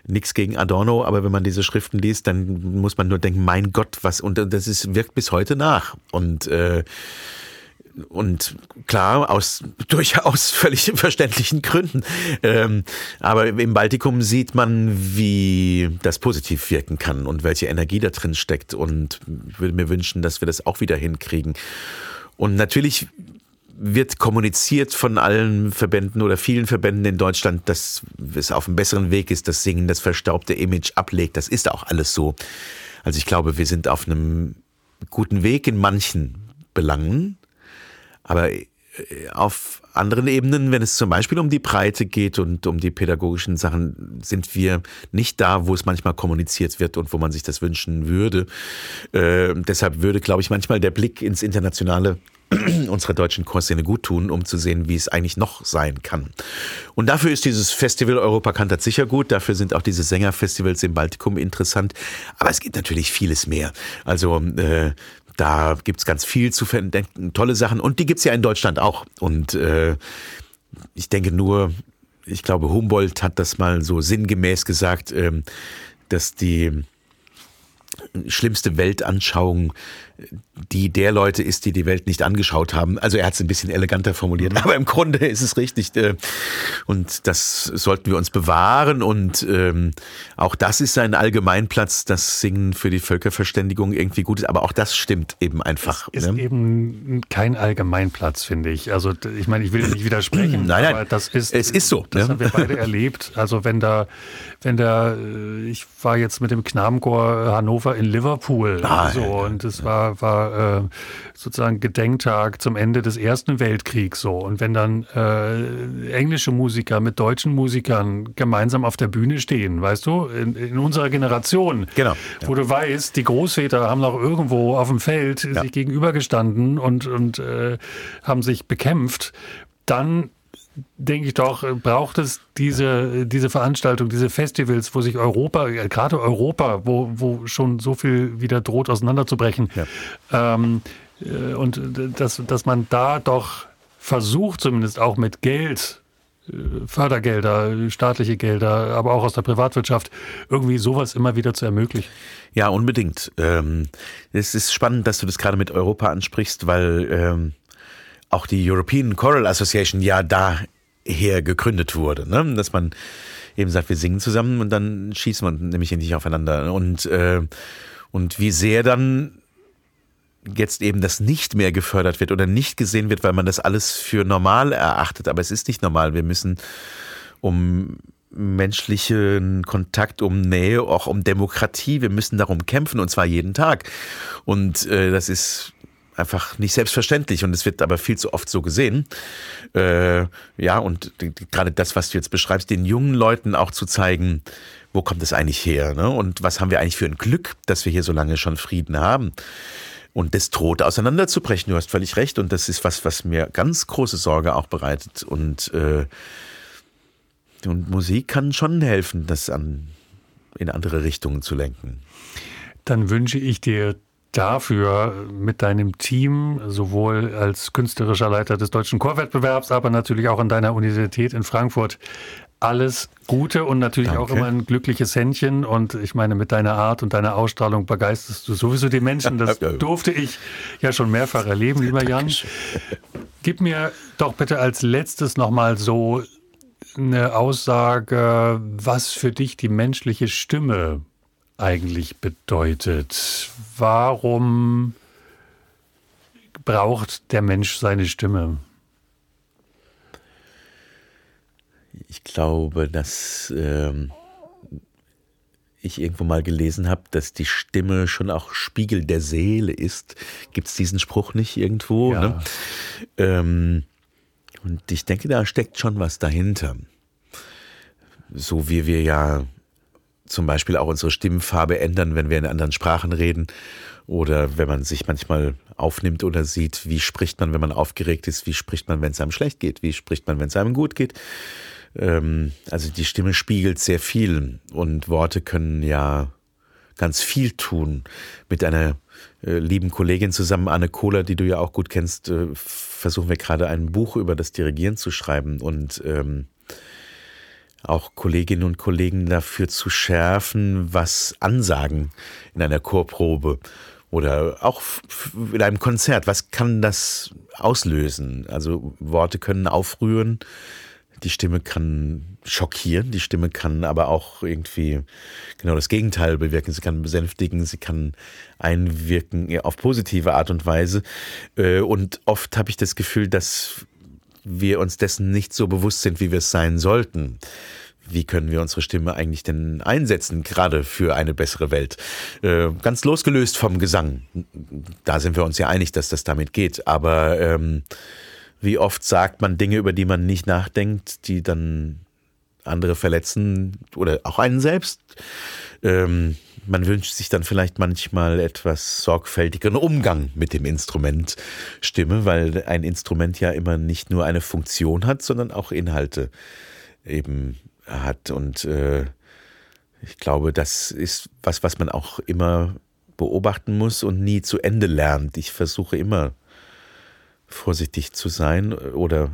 Nichts gegen Adorno, aber wenn man diese Schriften liest, dann muss man nur denken, mein Gott, was, und das ist, wirkt bis heute nach. Und äh, und klar, aus durchaus völlig verständlichen Gründen. Ähm, aber im Baltikum sieht man, wie das positiv wirken kann und welche Energie da drin steckt. Und ich würde mir wünschen, dass wir das auch wieder hinkriegen. Und natürlich wird kommuniziert von allen Verbänden oder vielen Verbänden in Deutschland, dass es auf einem besseren Weg ist, das Singen das verstaubte Image ablegt. Das ist auch alles so. Also ich glaube, wir sind auf einem guten Weg in manchen Belangen, aber äh, auf anderen Ebenen, wenn es zum Beispiel um die Breite geht und um die pädagogischen Sachen, sind wir nicht da, wo es manchmal kommuniziert wird und wo man sich das wünschen würde. Äh, deshalb würde, glaube ich, manchmal der Blick ins Internationale unserer deutschen Chorszene gut tun, um zu sehen, wie es eigentlich noch sein kann. Und dafür ist dieses Festival Europa Kantat sicher gut. Dafür sind auch diese Sängerfestivals im Baltikum interessant. Aber es gibt natürlich vieles mehr. Also äh, da gibt's ganz viel zu verdenken, tolle Sachen. Und die gibt's ja in Deutschland auch. Und äh, ich denke nur, ich glaube, Humboldt hat das mal so sinngemäß gesagt, äh, dass die schlimmste Weltanschauung die der Leute ist, die die Welt nicht angeschaut haben. Also er hat es ein bisschen eleganter formuliert, aber im Grunde ist es richtig. Äh, und das sollten wir uns bewahren. Und ähm, auch das ist ein Allgemeinplatz, das Singen für die Völkerverständigung irgendwie gut ist. Aber auch das stimmt eben einfach. Es ist ne? eben kein Allgemeinplatz, finde ich. Also ich meine, ich will nicht widersprechen, nein, nein, aber das ist, es ist so. Das ne? haben wir beide erlebt. Also wenn da, wenn da, äh, ich war jetzt mit dem Knabenchor Hannover in Liverpool ah, so, und es war war, äh, sozusagen Gedenktag zum Ende des Ersten Weltkriegs so. Und wenn dann äh, englische Musiker mit deutschen Musikern gemeinsam auf der Bühne stehen, weißt du, in, in unserer Generation, genau, ja. wo du weißt, die Großväter haben noch irgendwo auf dem Feld ja. sich gegenübergestanden und, und äh, haben sich bekämpft, dann denke ich doch, braucht es diese, diese Veranstaltung, diese Festivals, wo sich Europa, gerade Europa, wo, wo schon so viel wieder droht auseinanderzubrechen. Ja. Ähm, äh, und dass, dass man da doch versucht, zumindest auch mit Geld, äh, Fördergelder, staatliche Gelder, aber auch aus der Privatwirtschaft, irgendwie sowas immer wieder zu ermöglichen. Ja, unbedingt. Ähm, es ist spannend, dass du das gerade mit Europa ansprichst, weil ähm, auch die European Choral Association ja daher gegründet wurde, ne? dass man eben sagt, wir singen zusammen und dann schießt man nämlich nicht aufeinander. Und, äh, und wie sehr dann jetzt eben das nicht mehr gefördert wird oder nicht gesehen wird, weil man das alles für normal erachtet. Aber es ist nicht normal. Wir müssen um menschlichen Kontakt, um Nähe, auch um Demokratie, wir müssen darum kämpfen und zwar jeden Tag. Und äh, das ist einfach nicht selbstverständlich und es wird aber viel zu oft so gesehen. Äh, ja, und gerade das, was du jetzt beschreibst, den jungen Leuten auch zu zeigen, wo kommt es eigentlich her? Ne? Und was haben wir eigentlich für ein Glück, dass wir hier so lange schon Frieden haben? Und das droht auseinanderzubrechen. Du hast völlig recht. Und das ist was, was mir ganz große Sorge auch bereitet. Und, äh, und Musik kann schon helfen, das an, in andere Richtungen zu lenken. Dann wünsche ich dir dafür mit deinem Team, sowohl als künstlerischer Leiter des Deutschen Chorwettbewerbs, aber natürlich auch an deiner Universität in Frankfurt. Alles Gute und natürlich Danke. auch immer ein glückliches Händchen. Und ich meine, mit deiner Art und deiner Ausstrahlung begeisterst du sowieso die Menschen. Das durfte ich ja schon mehrfach erleben, lieber Jan. Gib mir doch bitte als letztes nochmal so eine Aussage, was für dich die menschliche Stimme eigentlich bedeutet. Warum braucht der Mensch seine Stimme? Ich glaube, dass ähm, ich irgendwo mal gelesen habe, dass die Stimme schon auch Spiegel der Seele ist. Gibt es diesen Spruch nicht irgendwo? Ja. Ne? Ähm, und ich denke, da steckt schon was dahinter. So wie wir ja zum Beispiel auch unsere Stimmfarbe ändern, wenn wir in anderen Sprachen reden oder wenn man sich manchmal aufnimmt oder sieht, wie spricht man, wenn man aufgeregt ist, wie spricht man, wenn es einem schlecht geht, wie spricht man, wenn es einem gut geht. Ähm, also die Stimme spiegelt sehr viel und Worte können ja ganz viel tun. Mit einer äh, lieben Kollegin zusammen, Anne Kohler, die du ja auch gut kennst, äh, versuchen wir gerade ein Buch über das Dirigieren zu schreiben und ähm, auch Kolleginnen und Kollegen dafür zu schärfen, was Ansagen in einer Chorprobe oder auch in einem Konzert, was kann das auslösen? Also Worte können aufrühren, die Stimme kann schockieren, die Stimme kann aber auch irgendwie genau das Gegenteil bewirken. Sie kann besänftigen, sie kann einwirken auf positive Art und Weise. Äh, und oft habe ich das Gefühl, dass wir uns dessen nicht so bewusst sind, wie wir es sein sollten. Wie können wir unsere Stimme eigentlich denn einsetzen, gerade für eine bessere Welt? Äh, ganz losgelöst vom Gesang. Da sind wir uns ja einig, dass das damit geht. Aber ähm, wie oft sagt man Dinge, über die man nicht nachdenkt, die dann andere verletzen oder auch einen selbst? Ähm, man wünscht sich dann vielleicht manchmal etwas sorgfältigeren Umgang mit dem Instrument Stimme, weil ein Instrument ja immer nicht nur eine Funktion hat, sondern auch Inhalte eben hat. Und äh, ich glaube, das ist was, was man auch immer beobachten muss und nie zu Ende lernt. Ich versuche immer vorsichtig zu sein oder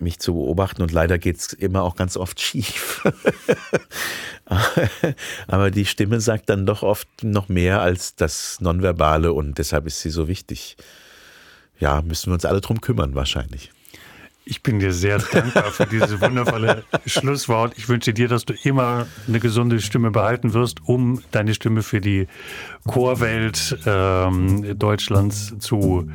mich zu beobachten und leider geht es immer auch ganz oft schief. Aber die Stimme sagt dann doch oft noch mehr als das Nonverbale und deshalb ist sie so wichtig. Ja, müssen wir uns alle drum kümmern wahrscheinlich. Ich bin dir sehr dankbar für dieses wundervolle Schlusswort. Ich wünsche dir, dass du immer eine gesunde Stimme behalten wirst, um deine Stimme für die Chorwelt ähm, Deutschlands zu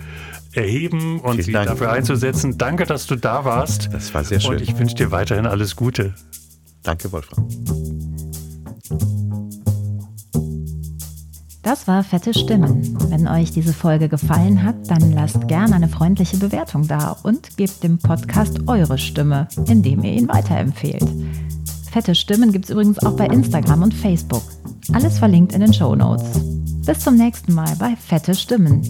erheben und Vielen sie Dank. dafür einzusetzen. Danke, dass du da warst. Das war sehr schön. Und ich wünsche dir weiterhin alles Gute. Danke, Wolfram. Das war Fette Stimmen. Wenn euch diese Folge gefallen hat, dann lasst gerne eine freundliche Bewertung da und gebt dem Podcast eure Stimme, indem ihr ihn weiterempfehlt. Fette Stimmen gibt es übrigens auch bei Instagram und Facebook. Alles verlinkt in den Show Notes. Bis zum nächsten Mal bei Fette Stimmen.